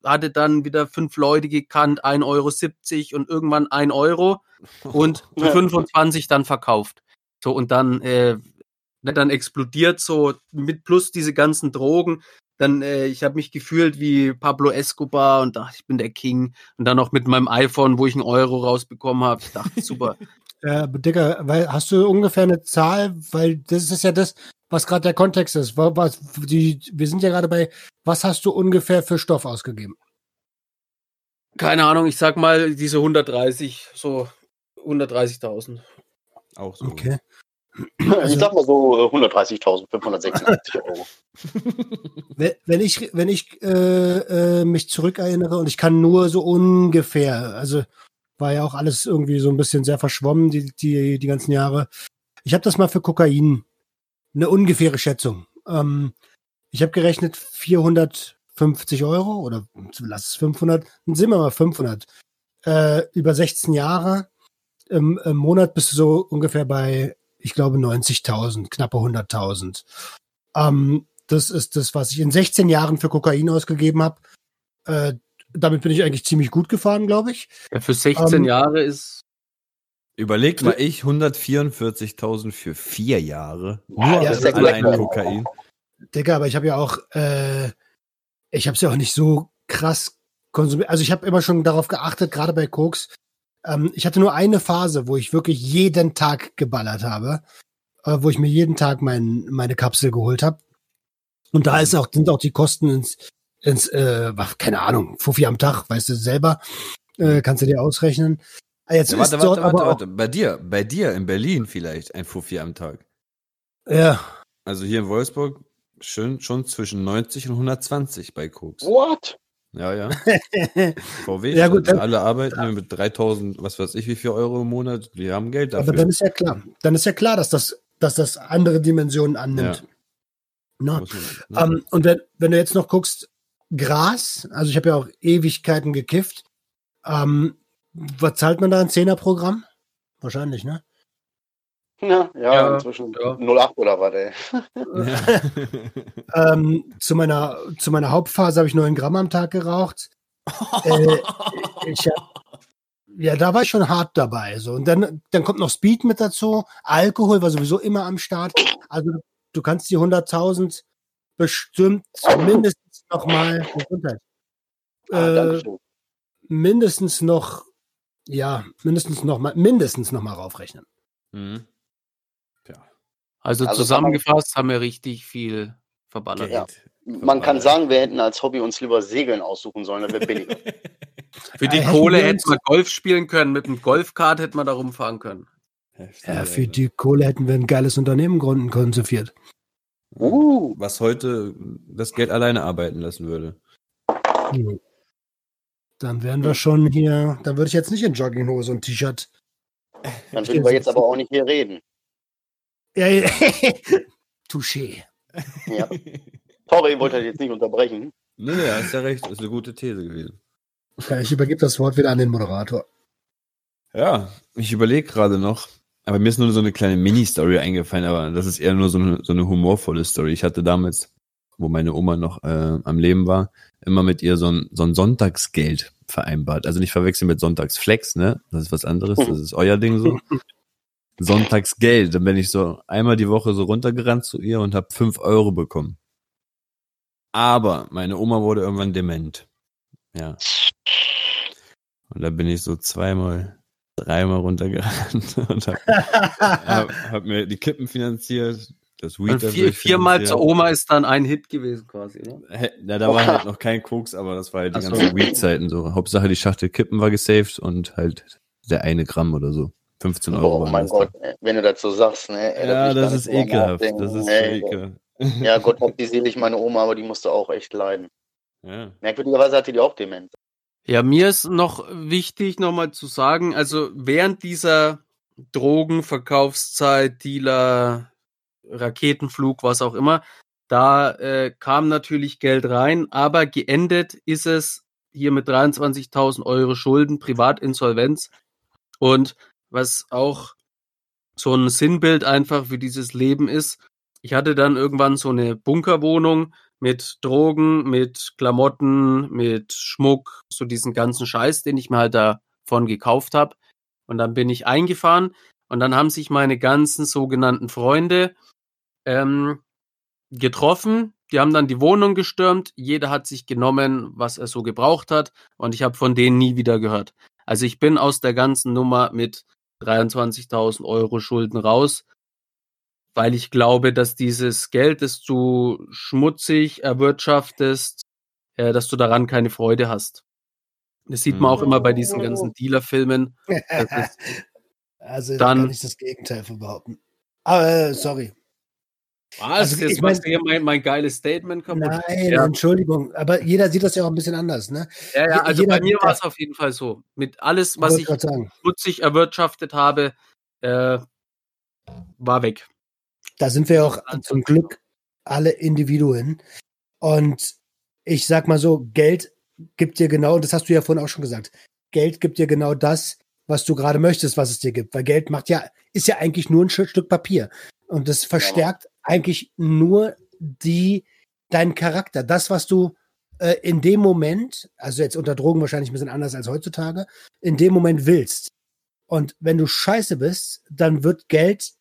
hatte dann wieder fünf Leute gekannt, 1,70 Euro und irgendwann 1 Euro und für 25 dann verkauft. So, und dann, äh, dann explodiert so mit plus diese ganzen Drogen. Dann, äh, ich habe mich gefühlt wie Pablo Escobar und dachte, ich bin der King. Und dann noch mit meinem iPhone, wo ich einen Euro rausbekommen habe. Ich dachte, super. Äh, Digga, weil hast du ungefähr eine Zahl, weil das ist ja das, was gerade der Kontext ist. Was, die, wir sind ja gerade bei, was hast du ungefähr für Stoff ausgegeben? Keine Ahnung, ich sag mal diese 130, so 130.000. Auch so. Okay. Also, ich sag mal so 130.586 äh, Euro. wenn ich, wenn ich äh, äh, mich zurückerinnere und ich kann nur so ungefähr, also war ja auch alles irgendwie so ein bisschen sehr verschwommen, die, die, die ganzen Jahre. Ich habe das mal für Kokain, eine ungefähre Schätzung. Ähm, ich habe gerechnet 450 Euro oder lass es 500, dann sind wir mal 500. Äh, über 16 Jahre im, im Monat bist du so ungefähr bei, ich glaube, 90.000, knappe 100.000. Ähm, das ist das, was ich in 16 Jahren für Kokain ausgegeben habe. Äh, damit bin ich eigentlich ziemlich gut gefahren, glaube ich. Ja, für 16 ähm, Jahre ist. Überlegt mal, ich 144.000 für vier Jahre. Nur ja, allein Kokain. Digga, aber ich habe ja auch, äh, ich habe es ja auch nicht so krass konsumiert. Also ich habe immer schon darauf geachtet, gerade bei Koks. Ähm, ich hatte nur eine Phase, wo ich wirklich jeden Tag geballert habe, äh, wo ich mir jeden Tag mein, meine Kapsel geholt habe. Und da ist auch, sind auch die Kosten ins, ins äh, keine Ahnung, Fuffi am Tag, weißt du selber, äh, kannst du dir ausrechnen. Ah, jetzt ja, warte, warte, warte, warte. Bei dir, bei dir in Berlin vielleicht ein Fuffi am Tag. Ja. Also hier in Wolfsburg schön schon zwischen 90 und 120 bei Koks. What? Ja, ja. VW, ja, gut, dann, alle arbeiten ja. mit 3000, was weiß ich, wie viel Euro im Monat. Die haben Geld dafür. Aber dann ist ja klar, dann ist ja klar, dass das, dass das andere Dimensionen annimmt. Ja. Ne? Ne? Um, und wenn, wenn du jetzt noch guckst, Gras, also ich habe ja auch Ewigkeiten gekifft. Ähm, was zahlt man da ein Zehnerprogramm? Wahrscheinlich, ne? Ja, ja, ja inzwischen ja. 08 oder was, ey. Ja. ähm, zu, meiner, zu meiner Hauptphase habe ich 9 Gramm am Tag geraucht. äh, ich hab, ja, da war ich schon hart dabei. So. Und dann, dann kommt noch Speed mit dazu. Alkohol war sowieso immer am Start. Also du kannst die 100.000 bestimmt mindestens nochmal Gesundheit. Ah, äh, Dankeschön. mindestens noch, ja, mindestens noch mal, mindestens noch mal raufrechnen. Mhm. Also, Also kann zusammengefasst haben wir richtig viel verballert. Ja. Man kann sagen, wir hätten als Hobby uns lieber Segeln aussuchen sollen, dann wäre billiger. Für die hätten Kohle hätten wir Golf spielen können, mit einem Golfkart hätten wir da rumfahren können. Ja, für die Kohle hätten wir ein geiles Unternehmen gründen können zu viert. Uh, Was heute das Geld alleine arbeiten lassen würde. Hm. Dann wären wir schon hier, dann würde ich jetzt nicht in Jogginghose und T-Shirt. dann würden wir jetzt aber auch nicht hier reden. Ja, ja. Touché. Ja. Sorry, ich wollte jetzt nicht unterbrechen. Nee, nee, hast ja recht. Ist eine gute These gewesen. Ja, ich übergebe das Wort wieder an den Moderator. Ja, ich überlege gerade noch. Aber mir ist nur so eine kleine Mini-Story eingefallen, aber das ist eher nur so eine, so eine humorvolle Story. Ich hatte damals, wo meine Oma noch äh, am Leben war, immer mit ihr so ein, so ein Sonntagsgeld vereinbart. Also nicht verwechseln mit Sonntagsflex, ne? Das ist was anderes, das ist euer Ding so. Sonntagsgeld. Dann bin ich so einmal die Woche so runtergerannt zu ihr und habe fünf Euro bekommen. Aber meine Oma wurde irgendwann dement. Ja. Und da bin ich so zweimal, dreimal runtergerannt und hab, hab, hab mir die Kippen finanziert, das Weed dafür vier, viermal zur Oma ist dann ein Hit gewesen quasi. Ne? Ja, da war halt noch kein Koks, aber das war halt die Ach so. ganzen Weed-Zeiten so. Hauptsache die Schachtel Kippen war gesaved und halt der eine Gramm oder so. 15 Euro Oh mein Gott, ey, wenn du dazu sagst, ne? ey, Ja, das ist ekelhaft. nachdenken. Das ist so Ey, ekelhaft. Ja, Gott hab die selig, meine Oma, aber die musste auch echt leiden. Ja. Merkwürdigerweise hatte die auch Demenz. Ja, mir ist noch wichtig, nochmal zu sagen, also während dieser Drogenverkaufszeit, Dealer, Raketenflug, was auch immer, da äh, kam natürlich Geld rein, aber geendet ist es hier mit 23.000 Euro Schulden, Privatinsolvenz und was auch so ein Sinnbild einfach für dieses Leben ist, ich hatte dann irgendwann so eine Bunkerwohnung mit Drogen, mit Klamotten, mit Schmuck, so diesen ganzen Scheiß, den ich mir halt davon gekauft habe. Und dann bin ich eingefahren und dann haben sich meine ganzen sogenannten Freunde ähm, getroffen. Die haben dann die Wohnung gestürmt. Jeder hat sich genommen, was er so gebraucht hat. Und ich habe von denen nie wieder gehört. Also ich bin aus der ganzen Nummer mit 23.000 Euro Schulden raus, weil ich glaube, dass dieses Geld, das du schmutzig erwirtschaftest, äh, dass du daran keine Freude hast. Das sieht man auch immer bei diesen ganzen Dealer-Filmen. Das ist, also Dann- da kann ich das Gegenteil von behaupten. Aber äh, sorry. Was? Also, Jetzt ich machst du mein- hier mein, mein geiles Statement kaputt. Nein, Ja. Entschuldigung. Aber jeder sieht das ja auch ein bisschen anders, ne? Ja, ja, also jeder- bei mir war es auf jeden Fall so. Mit alles, was ich schmutzig erwirtschaftet habe, äh, war weg. Da sind wir auch zum Glück alle Individuen. Und ich sag mal so, Geld gibt dir genau, das hast du ja vorhin auch schon gesagt, Geld gibt dir genau das, was du gerade möchtest, was es dir gibt. Weil Geld macht ja, ist ja eigentlich nur ein Stück Papier. Und das verstärkt eigentlich nur die, deinen Charakter. Das, was du äh, in dem Moment, also jetzt unter Drogen wahrscheinlich ein bisschen anders als heutzutage, in dem Moment willst. Und wenn du scheiße bist, dann wird Geld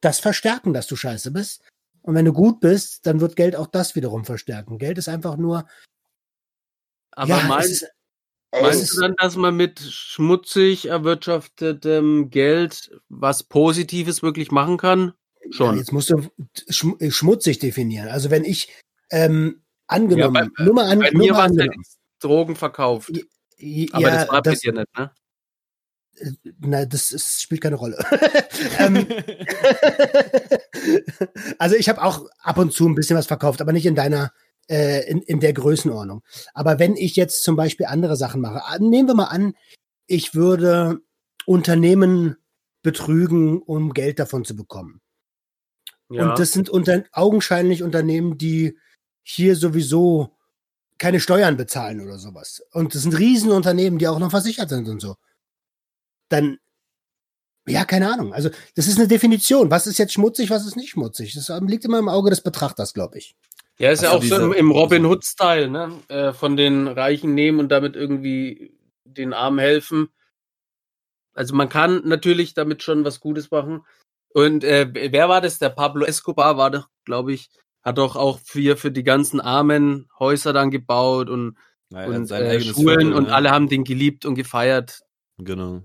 das verstärken, dass du scheiße bist. Und wenn du gut bist, dann wird Geld auch das wiederum verstärken. Geld ist einfach nur. Aber ja, es meinst, ist, meinst du dann, dass man mit schmutzig erwirtschaftetem Geld was Positives wirklich machen kann? Ja, Schon. jetzt musst du äh, schmutzig definieren. Also wenn ich ähm, angenommen, Ja, bei- nur mal, an, Bei nur mir mal halt angenommen. Drogen verkauft. Ja, Aber das war bei dir nicht, ne? Nein, das ist, spielt keine Rolle. ähm, also ich habe auch ab und zu ein bisschen was verkauft, aber nicht in deiner, äh, in, in der Größenordnung. Aber wenn ich jetzt zum Beispiel andere Sachen mache, ah, nehmen wir mal an, ich würde Unternehmen betrügen, um Geld davon zu bekommen. Ja. Und das sind unter, augenscheinlich Unternehmen, die hier sowieso keine Steuern bezahlen oder sowas. Und das sind Riesenunternehmen, die auch noch versichert sind und so. Dann, ja, keine Ahnung. Also, das ist eine Definition. Was ist jetzt schmutzig, was ist nicht schmutzig? Das liegt immer im Auge des Betrachters, glaube ich. Ja, ist ja Ach so, auch so diese- im, im Robin Hood-Style, ne? Äh, von den Reichen nehmen und damit irgendwie den Armen helfen. Also man kann natürlich damit schon was Gutes machen. Und äh, wer war das? Der Pablo Escobar war doch, glaube ich, hat doch auch für, für die ganzen armen Häuser dann gebaut und Naja, und äh, Schulen Viertel, und ne? alle haben den geliebt und gefeiert. Genau.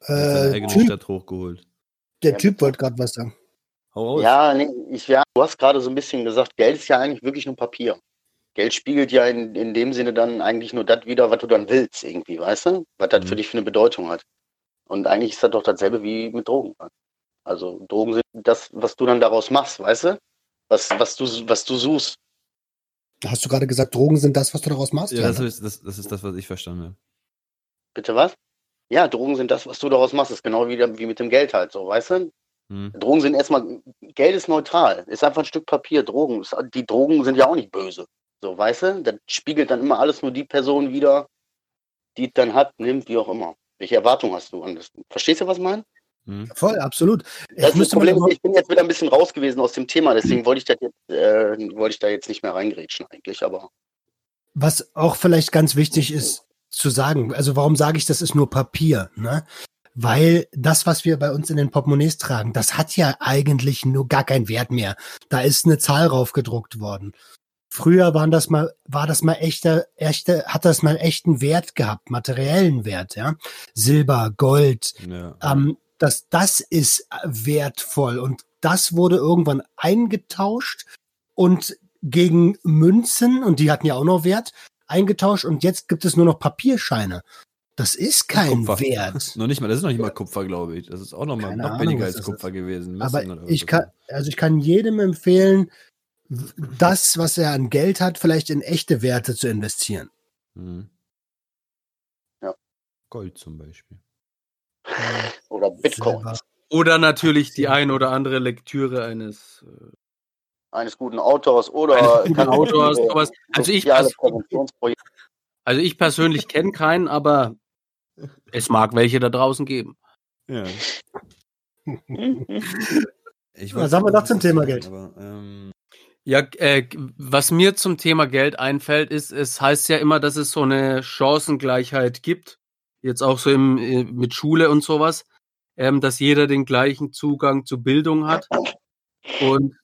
Hat seine Äh, eigene typ, Stadt hochgeholt. der Ja, Typ wollte gerade was sagen. Hau raus. Ja, nee, ich, ja, du hast gerade so ein bisschen gesagt, Geld ist ja eigentlich wirklich nur Papier. Geld spiegelt ja in, in dem Sinne dann eigentlich nur das wieder, was du dann willst, irgendwie, weißt du? Was das Mhm. für dich für eine Bedeutung hat. Und eigentlich ist das doch dasselbe wie mit Drogen. Also Drogen sind das, was du dann daraus machst, weißt du? Was, was du, was du suchst. Hast du gerade gesagt, Drogen sind das, was du daraus machst? Ja, das, ne? ist, das, das ist das, was ich verstanden habe. Bitte was? Ja, Drogen sind das, was du daraus machst. Das ist genau wie, wie mit dem Geld halt so, weißt du? Hm. Drogen sind erstmal, Geld ist neutral, ist einfach ein Stück Papier. Drogen, die Drogen sind ja auch nicht böse. So, weißt du? Das spiegelt dann immer alles nur die Person wieder, die es dann hat, nimmt, wie auch immer. Welche Erwartung hast du an das? Verstehst du, was ich meine? Hm. Voll, absolut. Das Ich mal Problem, aber- ich bin jetzt wieder ein bisschen raus gewesen aus dem Thema, deswegen wollte ich, das jetzt, äh, wollte ich da jetzt nicht mehr reingrätschen eigentlich, aber was auch vielleicht ganz wichtig ist zu sagen, also warum sage ich, das ist nur Papier, ne? Weil das, was wir bei uns in den Portemonnaies tragen, das hat ja eigentlich nur gar keinen Wert mehr. Da ist eine Zahl raufgedruckt worden. Früher waren das mal, war das mal echter, echte, hat das mal echten Wert gehabt, materiellen Wert, ja. Silber, Gold, Ja. ähm, das, das ist wertvoll und das wurde irgendwann eingetauscht und gegen Münzen, und die hatten ja auch noch Wert, eingetauscht und jetzt gibt es nur noch Papierscheine. Das ist kein Kupfer. Wert. Noch nicht mal, das ist noch nicht mal Kupfer, glaube ich. Das ist auch noch mal Keine noch Ahnung, weniger als Kupfer gewesen. Aber ich kann, also ich kann jedem empfehlen, das, was er an Geld hat, vielleicht in echte Werte zu investieren. Hm. Ja. Gold zum Beispiel. oder Bitcoin. Silber. Oder natürlich die ein oder andere Lektüre eines äh, Eines guten Autors oder eines guten Autors. diese Sowas. Also ich, also ich persönlich kenne keinen, aber es mag welche da draußen geben. Ja. Ich Was haben wir noch zum Thema Geld? Aber, ähm, Ja, äh, was mir zum Thema Geld einfällt, ist, es heißt ja immer, dass es so eine Chancengleichheit gibt. Jetzt auch so im, äh, mit Schule und sowas, ähm, dass jeder den gleichen Zugang zu Bildung hat. Und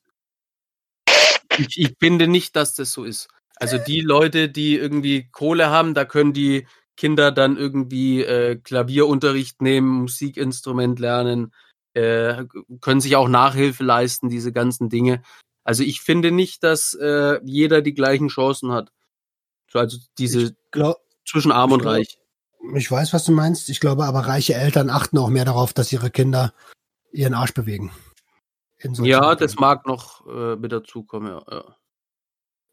ich, ich finde nicht, dass das so ist. Also die Leute, die irgendwie Kohle haben, da können die Kinder dann irgendwie äh, Klavierunterricht nehmen, Musikinstrument lernen, äh, können sich auch Nachhilfe leisten, diese ganzen Dinge. Also ich finde nicht, dass äh, jeder die gleichen Chancen hat. So, Also diese glaub, zwischen arm und glaub- reich. Ich weiß, was du meinst. Ich glaube aber, reiche Eltern achten auch mehr darauf, dass ihre Kinder ihren Arsch bewegen. In solchen Ja, Dingen. das mag noch äh, mit dazukommen, ja. ja.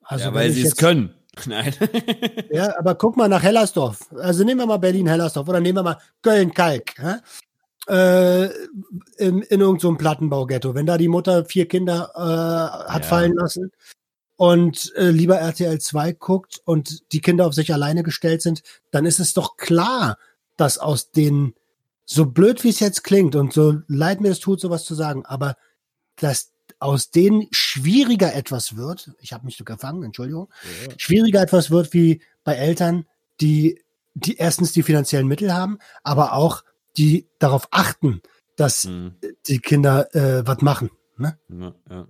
Also ja, wenn weil sie es können. Nein. Ja, aber guck mal nach Hellersdorf. Also nehmen wir mal Berlin-Hellersdorf oder nehmen wir mal Köln-Kalk. Äh, in, in irgendeinem so Plattenbaughetto. Wenn da die Mutter vier Kinder äh, hat Ja. fallen lassen und äh, lieber RTL 2 guckt und die Kinder auf sich alleine gestellt sind, dann ist es doch klar, dass aus den, so blöd wie es jetzt klingt und so leid mir es tut, sowas zu sagen, aber dass aus denen schwieriger etwas wird, ich habe mich so gefangen, Entschuldigung, schwieriger etwas wird wie bei Eltern, die, die erstens die finanziellen Mittel haben, aber auch die darauf achten, dass Hm, die Kinder äh, was machen. Ne? ja, ja.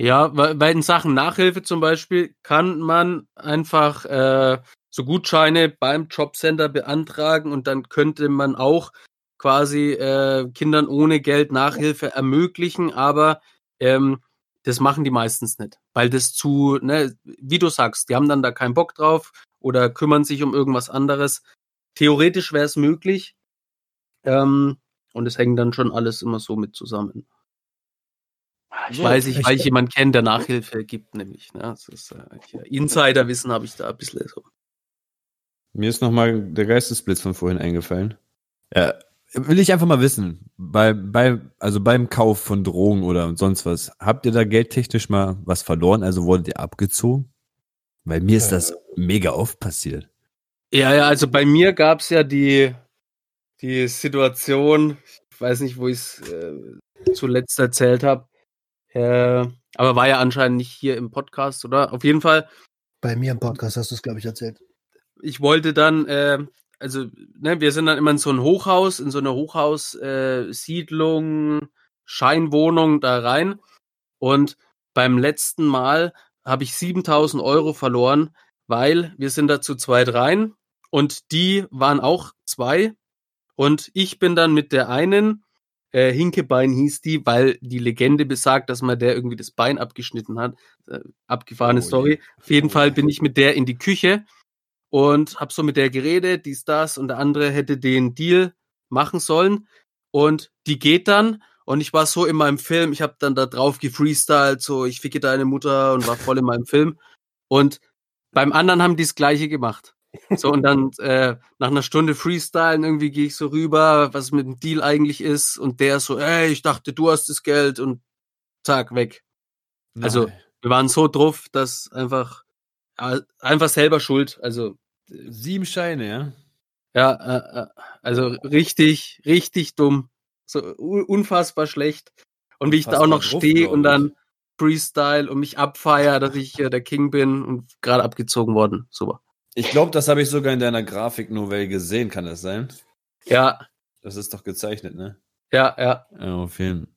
Ja, weil in Sachen Nachhilfe zum Beispiel kann man einfach äh, so Gutscheine beim Jobcenter beantragen und dann könnte man auch quasi äh, Kindern ohne Geld Nachhilfe ermöglichen, aber ähm, das machen die meistens nicht, weil das zu, ne, wie du sagst, die haben dann da keinen Bock drauf oder kümmern sich um irgendwas anderes. Theoretisch wäre es möglich ähm, und es hängt dann schon alles immer so mit zusammen. Ich So, weiß ich, weil ich- ich jemanden kenne, der Nachhilfe gibt, nämlich. Ne? Das ist, äh, ja, Insiderwissen habe ich da ein bisschen so. Mir ist nochmal der Geistesblitz von vorhin eingefallen. Ja, will ich einfach mal wissen, bei, bei, also beim Kauf von Drogen oder sonst was, habt ihr da geldtechnisch mal was verloren? Also wurdet ihr abgezogen? Weil mir ist das mega oft passiert. Ja, ja, also bei mir gab es ja die, die Situation, ich weiß nicht, wo ich es äh, zuletzt erzählt habe, äh, aber war ja anscheinend nicht hier im Podcast, oder? Auf jeden Fall, Bei mir im Podcast hast du es, glaube ich, erzählt. ich wollte dann, äh, also, ne, wir sind dann immer in so ein Hochhaus, in so eine Hochhaussiedlung, äh, Scheinwohnung da rein. Und beim letzten Mal habe ich 7000 Euro verloren, weil wir sind da zu zweit rein und die waren auch zwei und ich bin dann mit der einen, äh, Hinkebein hieß die, weil die Legende besagt, dass man der irgendwie das Bein abgeschnitten hat. Äh, abgefahrene Oh Story. je. Auf jeden Oh Fall bin ich mit der in die Küche und hab so mit der geredet, dies, das und der andere hätte den Deal machen sollen und die geht dann und ich war so in meinem Film, ich habe dann da drauf gefreestylt, so ich ficke deine Mutter und war voll in meinem Film und beim anderen haben die das gleiche gemacht. So, und dann äh, nach einer Stunde Freestylen irgendwie gehe ich so rüber, was mit dem Deal eigentlich ist. Und der so, ey, ich dachte, du hast das Geld und zack, weg. Also, Nein. Wir waren so drauf, dass einfach, einfach selber schuld. Also, sieben Scheine, ja? ja, äh, äh, also richtig, richtig dumm. So unfassbar schlecht. Und wie ich da auch noch stehe und dann Freestyle und mich abfeier, dass ich äh, der King bin und gerade abgezogen worden. Super. Ich glaube, das habe ich sogar in deiner Grafiknovelle gesehen, kann das sein? Ja, Das ist doch gezeichnet, ne? ja, ja. Ja, auf jeden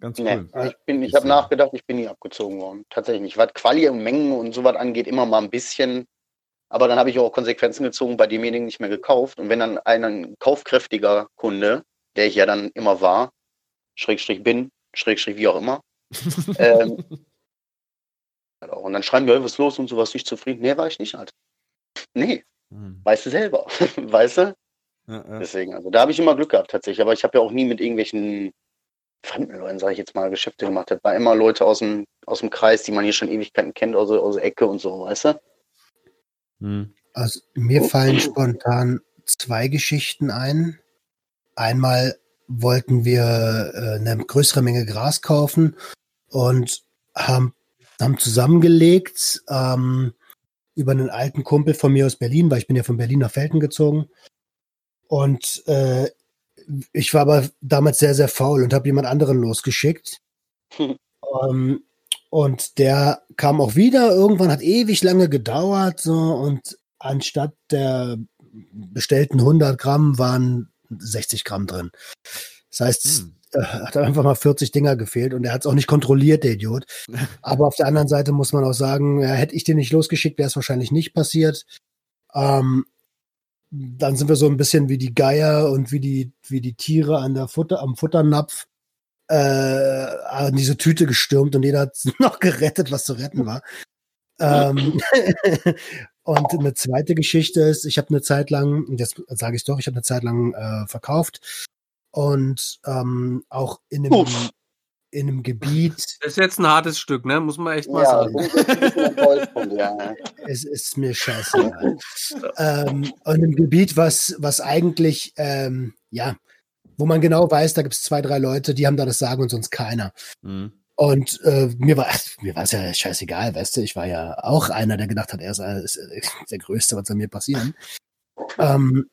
Ganz Nee, cool. ich, bin- ich Ist habe nachgedacht, ich bin nie abgezogen worden. Tatsächlich nicht. Was Quali und Mengen und sowas angeht, immer mal ein bisschen. Aber dann habe ich auch Konsequenzen gezogen, bei demjenigen nicht mehr gekauft. Und wenn dann ein, ein kaufkräftiger Kunde, der ich ja dann immer war, Schrägstrich bin, Schrägstrich wie auch immer, ähm, und dann schreiben "Hey, was ist los und sowas, nicht zufrieden. Nee, war ich nicht, Alter. Nee, Hm. weißt du selber. weißt du? Ja, ja. Deswegen, also da habe ich immer Glück gehabt tatsächlich. Aber ich habe ja auch nie mit irgendwelchen fremden Leuten, sage ich jetzt mal, Geschäfte gemacht. Das war immer Leute aus dem, aus dem Kreis, die man hier schon Ewigkeiten kennt, aus, der- aus der Ecke und so, weißt du? Hm. Also mir fallen spontan zwei Geschichten ein. Einmal wollten wir äh, eine größere Menge Gras kaufen und haben, haben zusammengelegt ähm, über einen alten Kumpel von mir aus Berlin, weil ich bin ja von Berlin nach Felten gezogen. Und äh, ich war aber damals sehr, sehr faul und habe jemand anderen losgeschickt. Ähm, und der kam auch wieder. Irgendwann hat ewig lange gedauert. So, und anstatt der bestellten 100 Gramm waren 60 Gramm drin. Das heißt, Hm. Äh, hat einfach mal 40 Dinger gefehlt und er hat es auch nicht kontrolliert, der Idiot. Aber auf der anderen Seite muss man auch sagen, ja, hätte ich den nicht losgeschickt, wäre es wahrscheinlich nicht passiert. Ähm, dann sind wir so ein bisschen wie die Geier und wie die, wie die Tiere an der Futter, am Futternapf äh, an diese Tüte gestürmt und jeder hat noch gerettet, was zu retten war. ähm, und eine zweite Geschichte ist, ich habe eine Zeit lang, jetzt sage ich doch, ich habe eine Zeit lang äh, verkauft und ähm, auch in einem, Uff. in einem Gebiet, Das ist jetzt ein hartes Stück, ne? Muss man echt mal Ja, sagen. ja. es ist mir scheißegal. ähm, und im Gebiet, was, was eigentlich, ähm, ja, wo man genau weiß, da gibt es zwei, drei Leute, die haben da das Sagen und sonst keiner. Hm. Und äh, mir war ach, mir war es ja scheißegal, weißt du, ich war ja auch einer, der gedacht hat, er ist, äh, ist der Größte, was soll mir passieren. Ähm,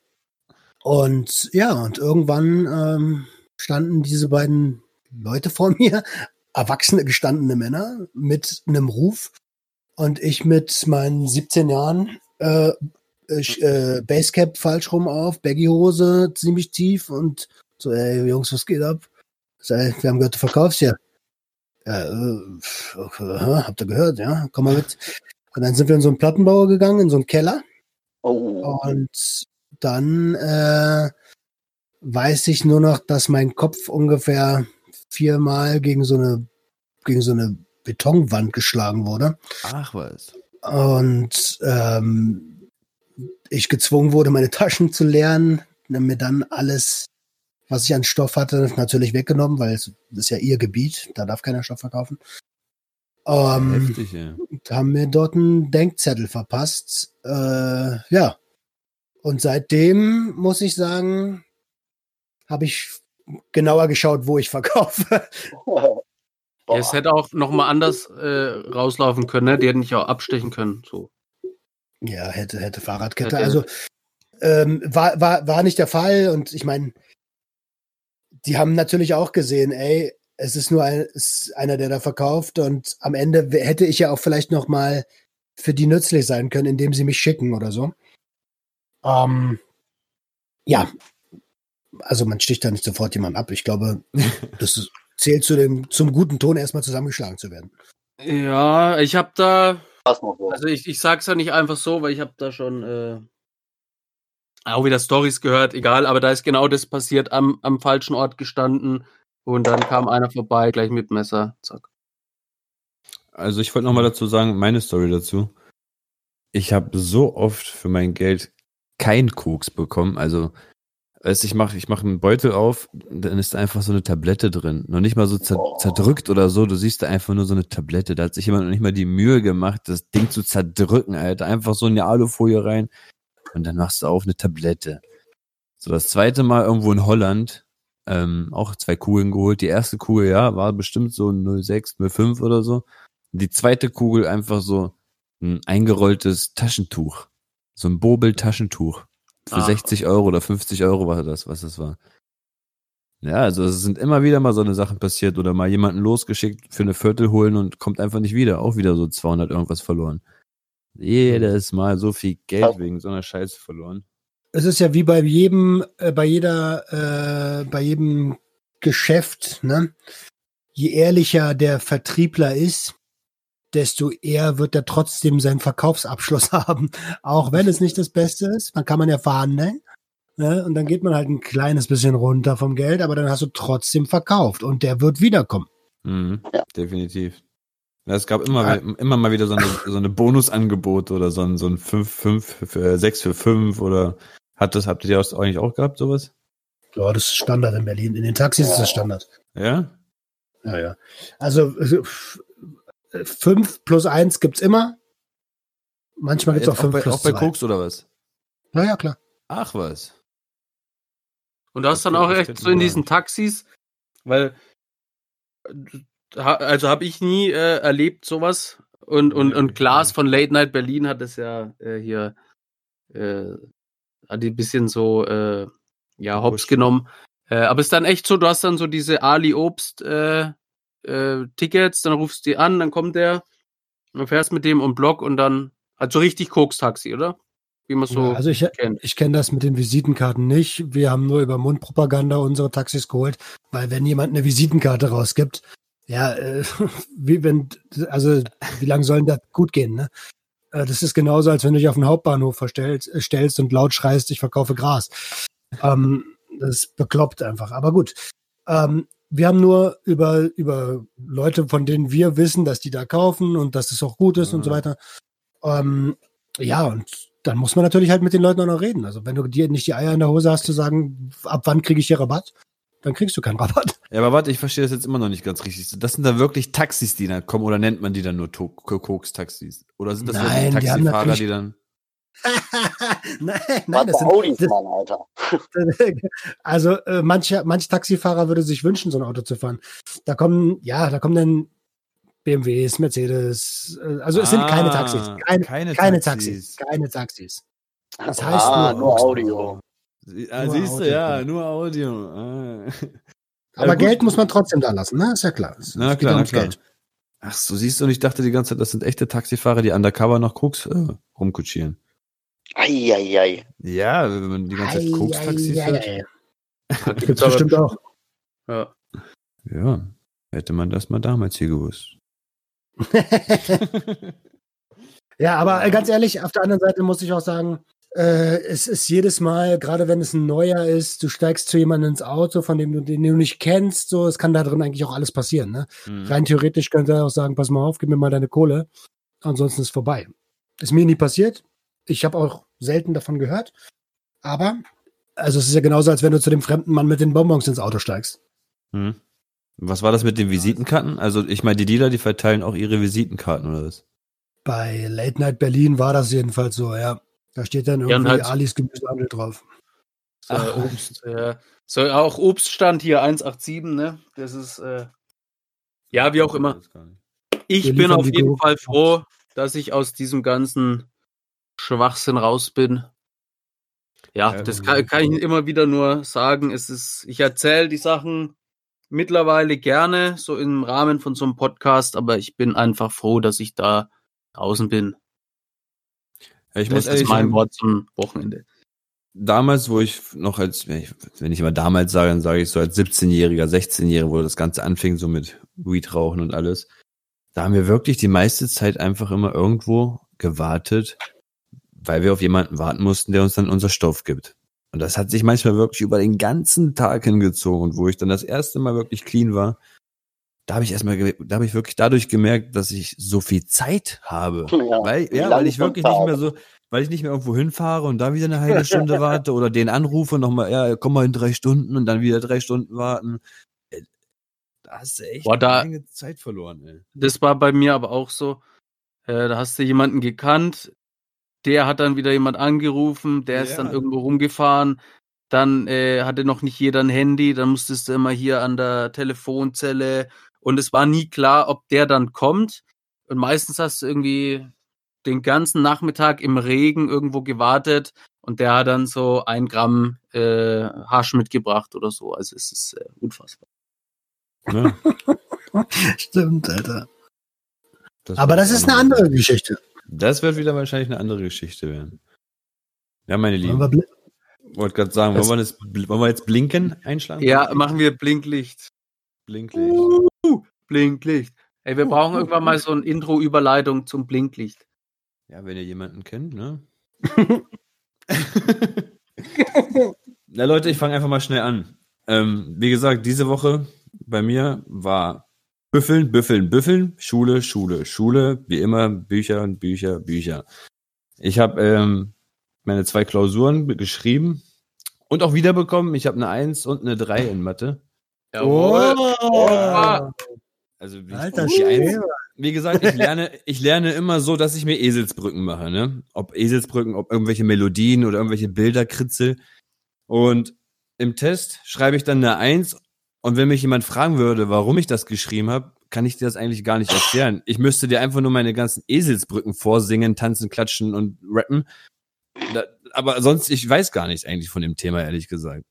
und ja, und irgendwann ähm, standen diese beiden Leute vor mir, erwachsene, gestandene Männer mit einem Ruf und ich mit meinen 17 Jahren äh, ich, äh, Basecap falsch rum auf, Baggy-Hose ziemlich tief und so, ey, Jungs, was geht ab? So, ey, wir haben gehört, du verkaufst ja. Ja, äh, okay, habt ihr gehört, ja? Komm mal mit. Und dann sind wir in so einen Plattenbauer gegangen, in so einen Keller. Oh, Und dann äh, weiß ich nur noch, dass mein Kopf ungefähr viermal gegen so eine gegen so eine Betonwand geschlagen wurde. Ach was. Und ähm, ich gezwungen wurde, meine Taschen zu leeren, mir dann alles, was ich an Stoff hatte, natürlich weggenommen, weil es ist ja ihr Gebiet, da darf keiner Stoff verkaufen. Ähm, Heftig, ja. haben mir dort einen Denkzettel verpasst. Äh, ja. Und seitdem muss ich sagen, habe ich genauer geschaut, wo ich verkaufe. Ja, es hätte auch noch mal anders äh, rauslaufen können, ne? Die hätten dich auch abstechen können. So. Ja, hätte, hätte Fahrradkette. Hätte- Also ähm, war, war, war nicht der Fall. Und ich meine, die haben natürlich auch gesehen, ey, es ist nur ein, ist einer, der da verkauft. Und am Ende hätte ich ja auch vielleicht noch mal für die nützlich sein können, indem sie mich schicken oder so. Ähm, ja, also man sticht da nicht sofort jemanden ab. Ich glaube, das ist, zählt zu dem, zum guten Ton, erstmal zusammengeschlagen zu werden. Ja, ich habe da. Also ich, ich sag's ja nicht einfach so, weil ich habe da schon äh, auch wieder Stories gehört, egal, aber da ist genau das passiert, am, am falschen Ort gestanden und dann kam einer vorbei, gleich mit Messer, zack. Also ich wollte nochmal dazu sagen, meine Story dazu. Ich habe so oft für mein Geld kein Koks bekommen. Also, weißt, ich mache ich mach einen Beutel auf, dann ist da einfach so eine Tablette drin. Noch nicht mal so zer Oh. zerdrückt oder so. Du siehst da einfach nur so eine Tablette. Da hat sich jemand noch nicht mal die Mühe gemacht, das Ding zu zerdrücken, Alter. Einfach so in die Alufolie rein. Und dann machst du auf eine Tablette. So, das zweite Mal irgendwo in Holland, ähm, auch zwei Kugeln geholt. Die erste Kugel, ja, war bestimmt so ein 06, 05 oder so. Die zweite Kugel einfach so ein eingerolltes Taschentuch. So ein Bobel-Taschentuch. Für Ach. 60 Euro oder 50 Euro war das, was das war. Ja, also es sind immer wieder mal so eine Sachen passiert oder mal jemanden losgeschickt für eine Viertel holen und kommt einfach nicht wieder. Auch wieder so 200 irgendwas verloren. Jedes Mal so viel Geld wegen so einer Scheiße verloren. Es ist ja wie bei jedem, äh, bei jeder, äh, bei jedem Geschäft, ne? Je ehrlicher der Vertriebler ist, desto eher wird er trotzdem seinen Verkaufsabschluss haben. Auch wenn es nicht das Beste ist. Man kann man ja verhandeln. Ne? Und dann geht man halt ein kleines bisschen runter vom Geld, aber dann hast du trotzdem verkauft und der wird wiederkommen. Mhm, Ja. definitiv. Ja, es gab immer, Ah. immer mal wieder so eine, so eine Bonusangebote oder so ein, so ein 5, 5 für 6 für 5 oder hat das, habt ihr die aus- eigentlich auch gehabt, sowas? Ja, das ist Standard in Berlin. In den Taxis ist das Standard. Ja? Ja, ja. Also äh, f- äh, fünf plus eins gibt's immer. Manchmal gibt's auch Jetzt fünf bei, plus auch bei. Koks oder was? Ja, ja, klar. Ach was. Und du hast dann auch echt so in diesen Taxis, weil äh, also habe ich nie äh, erlebt sowas und und und Klaas von Late Night Berlin hat es ja äh, hier äh, hat die ein bisschen so äh, ja hops genommen, äh, aber es ist dann echt so, du hast dann so diese Ali Obst äh, Tickets, dann rufst du die an, dann kommt der, dann fährst mit dem um Block und dann also richtig Koks Taxi, oder? Wie man so ja, also ich, kennt. ich kenne das mit den Visitenkarten nicht. Wir haben nur über Mundpropaganda unsere Taxis geholt, weil wenn jemand eine Visitenkarte rausgibt, ja, äh, wie wenn, also wie lange soll denn das gut gehen, ne? Äh, Das ist genauso, als wenn du dich auf den Hauptbahnhof verstellst, äh, stellst und laut schreist, ich verkaufe Gras. Ähm, das bekloppt einfach. Aber gut. Ähm, wir haben nur über, über Leute, von denen wir wissen, dass die da kaufen und dass es auch gut ist und so Mhm. weiter. Ähm, ja, und dann muss man natürlich halt mit den Leuten auch noch reden. Also wenn du dir nicht die Eier in der Hose hast zu sagen, ab wann kriege ich hier Rabatt, dann kriegst du keinen Rabatt. Ja, aber warte, ich verstehe das jetzt immer noch nicht ganz richtig. Das sind da wirklich Taxis, die dann kommen, oder nennt man die dann nur Koks-Taxis? Oder sind das Nein, die Taxifahrer, natürlich- die dann. nein, nein, das sind, Audis, Mann, Alter. also äh, manche, manche Taxifahrer würde sich wünschen, so ein Auto zu fahren. Da kommen, ja, da kommen dann BMWs, Mercedes, äh, also es sind keine Ah, Taxis, keine, keine keine Taxis. Taxis, keine Taxis. Das heißt ah, nur nur. Audio. Ah, Nur siehst du, Audio. ja, nur Audio. Ah. Aber Ja. Geld muss man trotzdem da lassen, ne? Ist ja klar. Es Na klar, na klar. Geld. Ach so, siehst du, und ich dachte die ganze Zeit, das sind echte Taxifahrer, die undercover noch Koks äh, rumkutschieren. Eieiei. Ja, wenn man die ganze Zeit Koks-Taxis Ei, ei, hört. ei, ei. Da Gibt's gibt's aber- bestimmt auch. Ja. Ja, hätte man das mal damals hier gewusst. Ja, aber äh, ganz ehrlich, auf der anderen Seite muss ich auch sagen, äh, es ist jedes Mal, gerade wenn es ein neuer ist, du steigst zu jemandem ins Auto, von dem du den du nicht kennst, so, es kann da drin eigentlich auch alles passieren. Ne? Mhm. Rein theoretisch könnte er auch sagen, pass mal auf, gib mir mal deine Kohle, ansonsten ist vorbei. Ist mir nie passiert. Ich habe auch selten davon gehört. Aber, also es ist ja genauso, als wenn du zu dem fremden Mann mit den Bonbons ins Auto steigst. Mhm. Was war das mit den Visitenkarten? Also ich meine, die Dealer, die verteilen auch ihre Visitenkarten oder was? Bei Late Night Berlin war das jedenfalls so, ja. Da steht dann Ja, irgendwie halt- Alis Gemüsehandel drauf. So, Ach. Obst, ja. So, auch Obststand hier 187, ne? Das ist, äh, ja, wie auch immer. Ich bin auf jeden. Fall froh, dass ich aus diesem ganzen Schwachsinn raus bin. Ja, das kann, kann ich immer wieder nur sagen. Es ist, ich erzähle die Sachen mittlerweile gerne, so im Rahmen von so einem Podcast, aber ich bin einfach froh, dass ich da draußen bin. Ich Das muss ist mein Wort zum Wochenende. damals, wo ich noch als, wenn ich, wenn ich immer damals sage, dann sage ich so als 17-Jähriger, 16-Jähriger, wo das Ganze anfing, so mit Weed rauchen und alles. da haben wir wirklich die meiste Zeit einfach immer irgendwo gewartet, weil wir auf jemanden warten mussten, der uns dann unser Stoff gibt. Und das hat sich manchmal wirklich über den ganzen Tag hingezogen. Und wo ich dann das erste Mal wirklich clean war, da habe ich erstmal, da habe ich wirklich dadurch gemerkt, dass ich so viel Zeit habe. Ja, Weil, ja, weil ich wirklich nicht mehr so, weil ich nicht mehr irgendwo hinfahre und da wieder eine halbe Stunde warte oder den anrufe nochmal, ja, komm mal in drei Stunden und dann wieder drei Stunden warten. Äh, Da hast du echt Boah, da- eine Menge Zeit verloren, ey. Das war bei mir aber auch so. Äh, da hast du jemanden gekannt, der hat dann wieder jemand angerufen, der ist dann Ja. irgendwo rumgefahren. Dann äh, hatte noch nicht jeder ein Handy, dann musstest du immer hier an der Telefonzelle und es war nie klar, ob der dann kommt. Und meistens hast du irgendwie den ganzen Nachmittag im Regen irgendwo gewartet und der hat dann so ein Gramm äh, Hasch mitgebracht oder so. Also es ist äh, unfassbar. Ne? Stimmt, Alter. Das Aber das ist eine andere Geschichte. Das wird wieder wahrscheinlich eine andere Geschichte werden. Ja, meine Wollen wir Lieben, wollte gerade sagen, wollen wir, das, wollen wir jetzt blinken einschlagen? Ja, machen wir Blinklicht. Blinklicht. Blinklicht. Ey, wir brauchen irgendwann mal so ein Intro-Überleitung zum Blinklicht. Ja, wenn ihr jemanden kennt, ne? Na Leute, ich fange einfach mal schnell an. Ähm, wie gesagt, diese Woche bei mir war Büffeln, Büffeln, Büffeln, Schule, Schule, Schule, wie immer Bücher, Bücher, Bücher. Ich habe ähm, meine zwei Klausuren be- geschrieben und auch wiederbekommen. Ich habe eine 1 und eine 3 in Mathe. Ah, Also wie, Alter die Eins- wie gesagt, ich lerne, ich lerne immer so, dass ich mir Eselsbrücken mache, ne? Ob Eselsbrücken, ob irgendwelche Melodien oder irgendwelche Bilder kritzel. Und im Test schreibe ich dann eine Eins und wenn mich jemand fragen würde, warum ich das geschrieben habe, kann ich dir das eigentlich gar nicht erklären. Ich müsste dir einfach nur meine ganzen Eselsbrücken vorsingen, tanzen, klatschen und rappen. Da, aber sonst, ich weiß gar nichts eigentlich von dem Thema, ehrlich gesagt.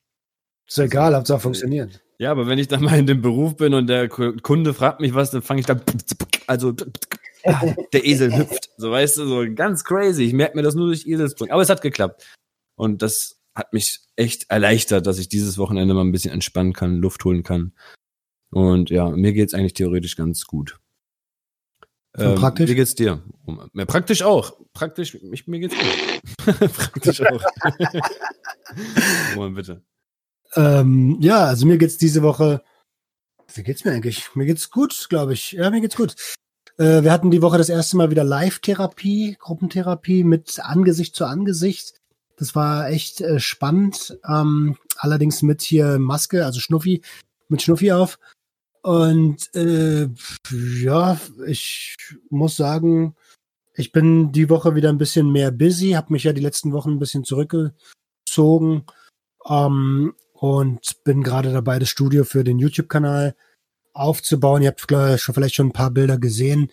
Ist egal, Hauptsache funktioniert. Ja, aber wenn ich dann mal in dem Beruf bin und der Ku- Kunde fragt mich was, dann fange ich dann, also der Esel hüpft, so weißt du, so ganz crazy. Ich merke mir das nur durch Eselsbrücken. Aber es hat geklappt. Und das hat mich echt erleichtert, dass ich dieses Wochenende mal ein bisschen entspannen kann, Luft holen kann. Und ja, mir geht's eigentlich theoretisch ganz gut. Ähm, praktisch? Wie geht's dir? Ja, praktisch auch. Praktisch, ich, mir geht's gut. praktisch auch. Roman, bitte. Ähm, ja, also mir geht's diese Woche. Wie geht's mir eigentlich? Mir geht's gut, glaube ich. Ja, mir geht's gut. Äh, wir hatten die Woche das erste Mal wieder Live-Therapie, Gruppentherapie mit Angesicht zu Angesicht. Das war echt äh, spannend. Ähm, allerdings mit hier Maske, also Schnuffi, mit Schnuffi auf. Und äh, ja, ich muss sagen, ich bin die Woche wieder ein bisschen mehr busy, habe mich ja die letzten Wochen ein bisschen zurückgezogen. Ähm, und bin gerade dabei, das Studio für den YouTube-Kanal aufzubauen. Ihr habt schon vielleicht schon ein paar Bilder gesehen.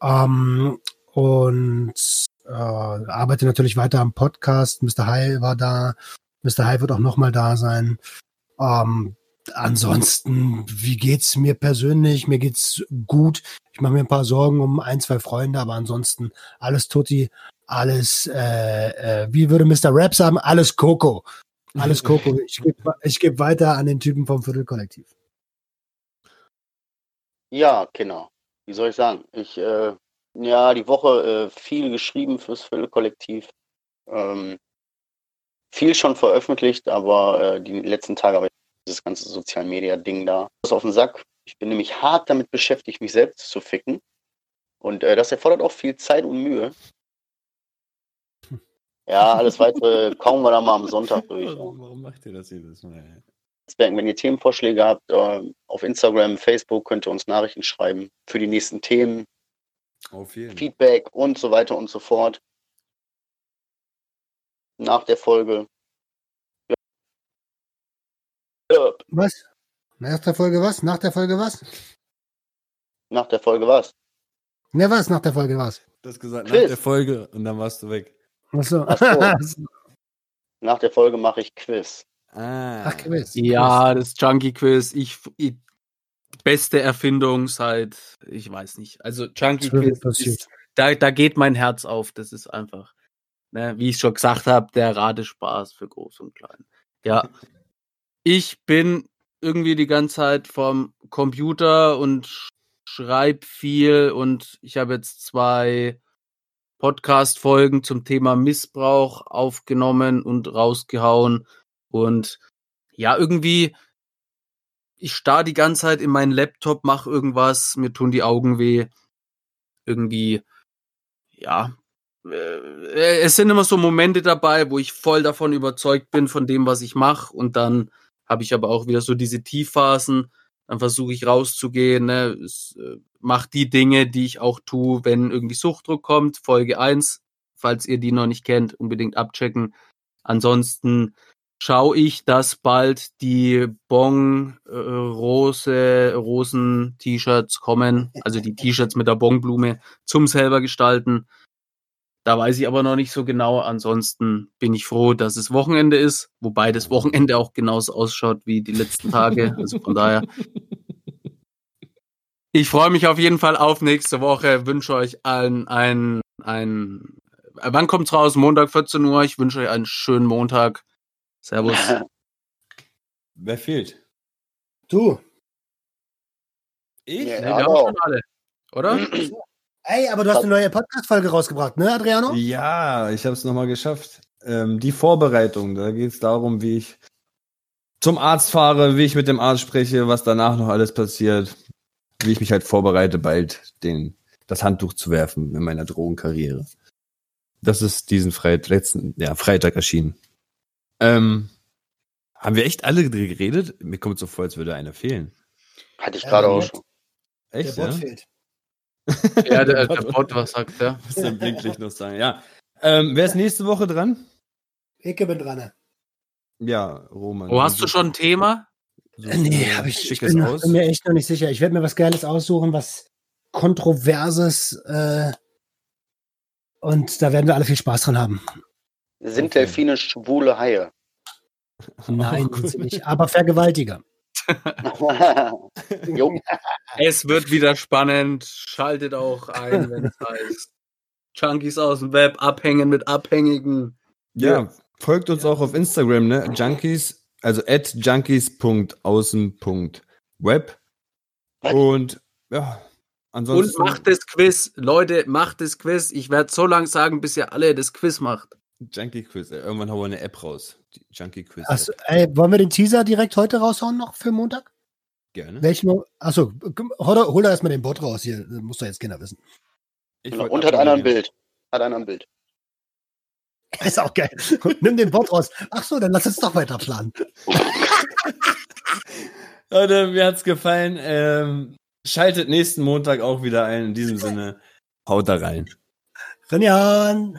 Ähm, und äh, arbeite natürlich weiter am Podcast. Mr. High war da. Mr. High wird auch nochmal da sein. Ähm, ansonsten, wie geht's mir persönlich? Mir geht's gut. Ich mache mir ein paar Sorgen um ein, zwei Freunde, aber ansonsten alles Tutti, alles, äh, äh, wie würde Mr. Rap sagen, alles Coco. Alles Coco. Ich gebe ich geb weiter an den Typen vom Viertelkollektiv. Ja, genau. Wie soll ich sagen? Ich, äh, ja, die Woche äh, viel geschrieben fürs Viertelkollektiv. Ähm, viel schon veröffentlicht, aber äh, die letzten Tage habe ich dieses ganze Social Media Ding da. Das ist auf den Sack. Ich bin nämlich hart damit beschäftigt, mich selbst zu ficken. Und äh, das erfordert auch viel Zeit und Mühe. Ja, alles weitere kaum wir da mal am Sonntag durch. Warum macht ihr das jedes Mal? Netzwerken. Wenn ihr Themenvorschläge habt, äh, auf Instagram, Facebook könnt ihr uns Nachrichten schreiben für die nächsten Themen, Feedback und so weiter und so fort. Nach der Folge. Ja. Was? Nach der Folge was? Nach der Folge was? Nach der Folge was? Ne, was? Nach der Folge was? Du hast gesagt, Quiz. nach der Folge und dann warst du weg. Achso. Ach so. Nach der Folge mache ich Quiz. Ah. Ach, Quiz. Ja, das Junkie Quiz, ich, ich beste Erfindung seit, ich weiß nicht. Also Junkie Quiz, passiert. ist, da, da geht mein Herz auf. Das ist einfach, ne, wie ich schon gesagt habe, der Radespaß für Groß und Klein. Ja, ich bin irgendwie die ganze Zeit vom Computer und schreibe viel und ich habe jetzt zwei Podcast-Folgen zum Thema Missbrauch aufgenommen und rausgehauen. Und ja, irgendwie, ich starr die ganze Zeit in meinen Laptop, mach irgendwas, mir tun die Augen weh. Irgendwie, ja, äh, es sind immer so Momente dabei, wo ich voll davon überzeugt bin von dem, was ich mache. Und dann habe ich aber auch wieder so diese Tiefphasen. Dann versuche ich rauszugehen, ne? Äh, mach die Dinge, die ich auch tue, wenn irgendwie Suchtdruck kommt. Folge eins, falls ihr die noch nicht kennt, unbedingt abchecken. Ansonsten schaue ich, dass bald die Bong äh, Rose Rosen T-Shirts kommen, also die T-Shirts mit der Bongblume zum selber gestalten. Da weiß ich aber noch nicht so genau. Ansonsten bin ich froh, dass es Wochenende ist, wobei das Wochenende auch genauso ausschaut wie die letzten Tage. Also von daher. Ich freue mich auf jeden Fall auf nächste Woche. Wünsche euch allen ein, ein, wann kommt's raus? Montag 14 Uhr. Ich wünsche euch einen schönen Montag. Servus. Wer fehlt? Du. Ich? Ja. Nee, wir haben schon alle, oder? Ey, aber du hast eine neue Podcast-Folge rausgebracht, ne, Adriano? Ja, ich habe es nochmal geschafft. Ähm, die Vorbereitung, da geht es darum, wie ich zum Arzt fahre, wie ich mit dem Arzt spreche, was danach noch alles passiert, wie ich mich halt vorbereite, bald den, das Handtuch zu werfen in meiner Drogenkarriere. Das ist diesen Freitag, letzten, ja, Freitag erschienen. Ähm, haben wir echt alle geredet? Mir kommt so vor, als würde einer fehlen. Hatte ich Ja, gerade der auch schon. Echt, der Bot ja? fehlt. Ja, der, der Bot, was sagt der? Muss dann Blinklicht noch sagen, ja. Ähm, wer ist nächste Woche dran? Ich bin dran. Ja, Roman. Oh, hast du schon ein Thema? So Nee, ein hab ich, ich bin, aus? bin mir echt noch nicht sicher. Ich werde mir was Geiles aussuchen, was Kontroverses. Äh, und da werden wir alle viel Spaß dran haben. Sind Okay. Delfine schwule Haie? Nein, sind sie nicht. Aber Vergewaltiger. Es wird wieder spannend. Schaltet auch ein, wenn es heißt. Junkies aus dem Web abhängen mit Abhängigen. Ja, folgt uns auch auf Instagram, ne? Junkies, also at junkies.außen.web. Und ja, Und ansonsten. macht das Quiz. Leute, macht das Quiz. Ich werde so lange sagen, bis ihr alle das Quiz macht. Junkie Quiz. Ey, Irgendwann hauen wir eine App raus. Die Junkie Quiz. Achso, ey, wollen wir den Teaser direkt heute raushauen noch für Montag? Gerne. Welchen? Achso, hol, hol da erstmal den Bot raus hier. Das muss doch jetzt keiner wissen. Ich Genau. und hat einer ein. Bild. Hat einer ein Bild. Ist auch geil. Nimm den Bot raus. Ach so, dann lass uns doch weiter planen. Leute, mir hat's gefallen. Ähm, schaltet nächsten Montag auch wieder ein. In diesem Sinne, haut da rein. Rinjan.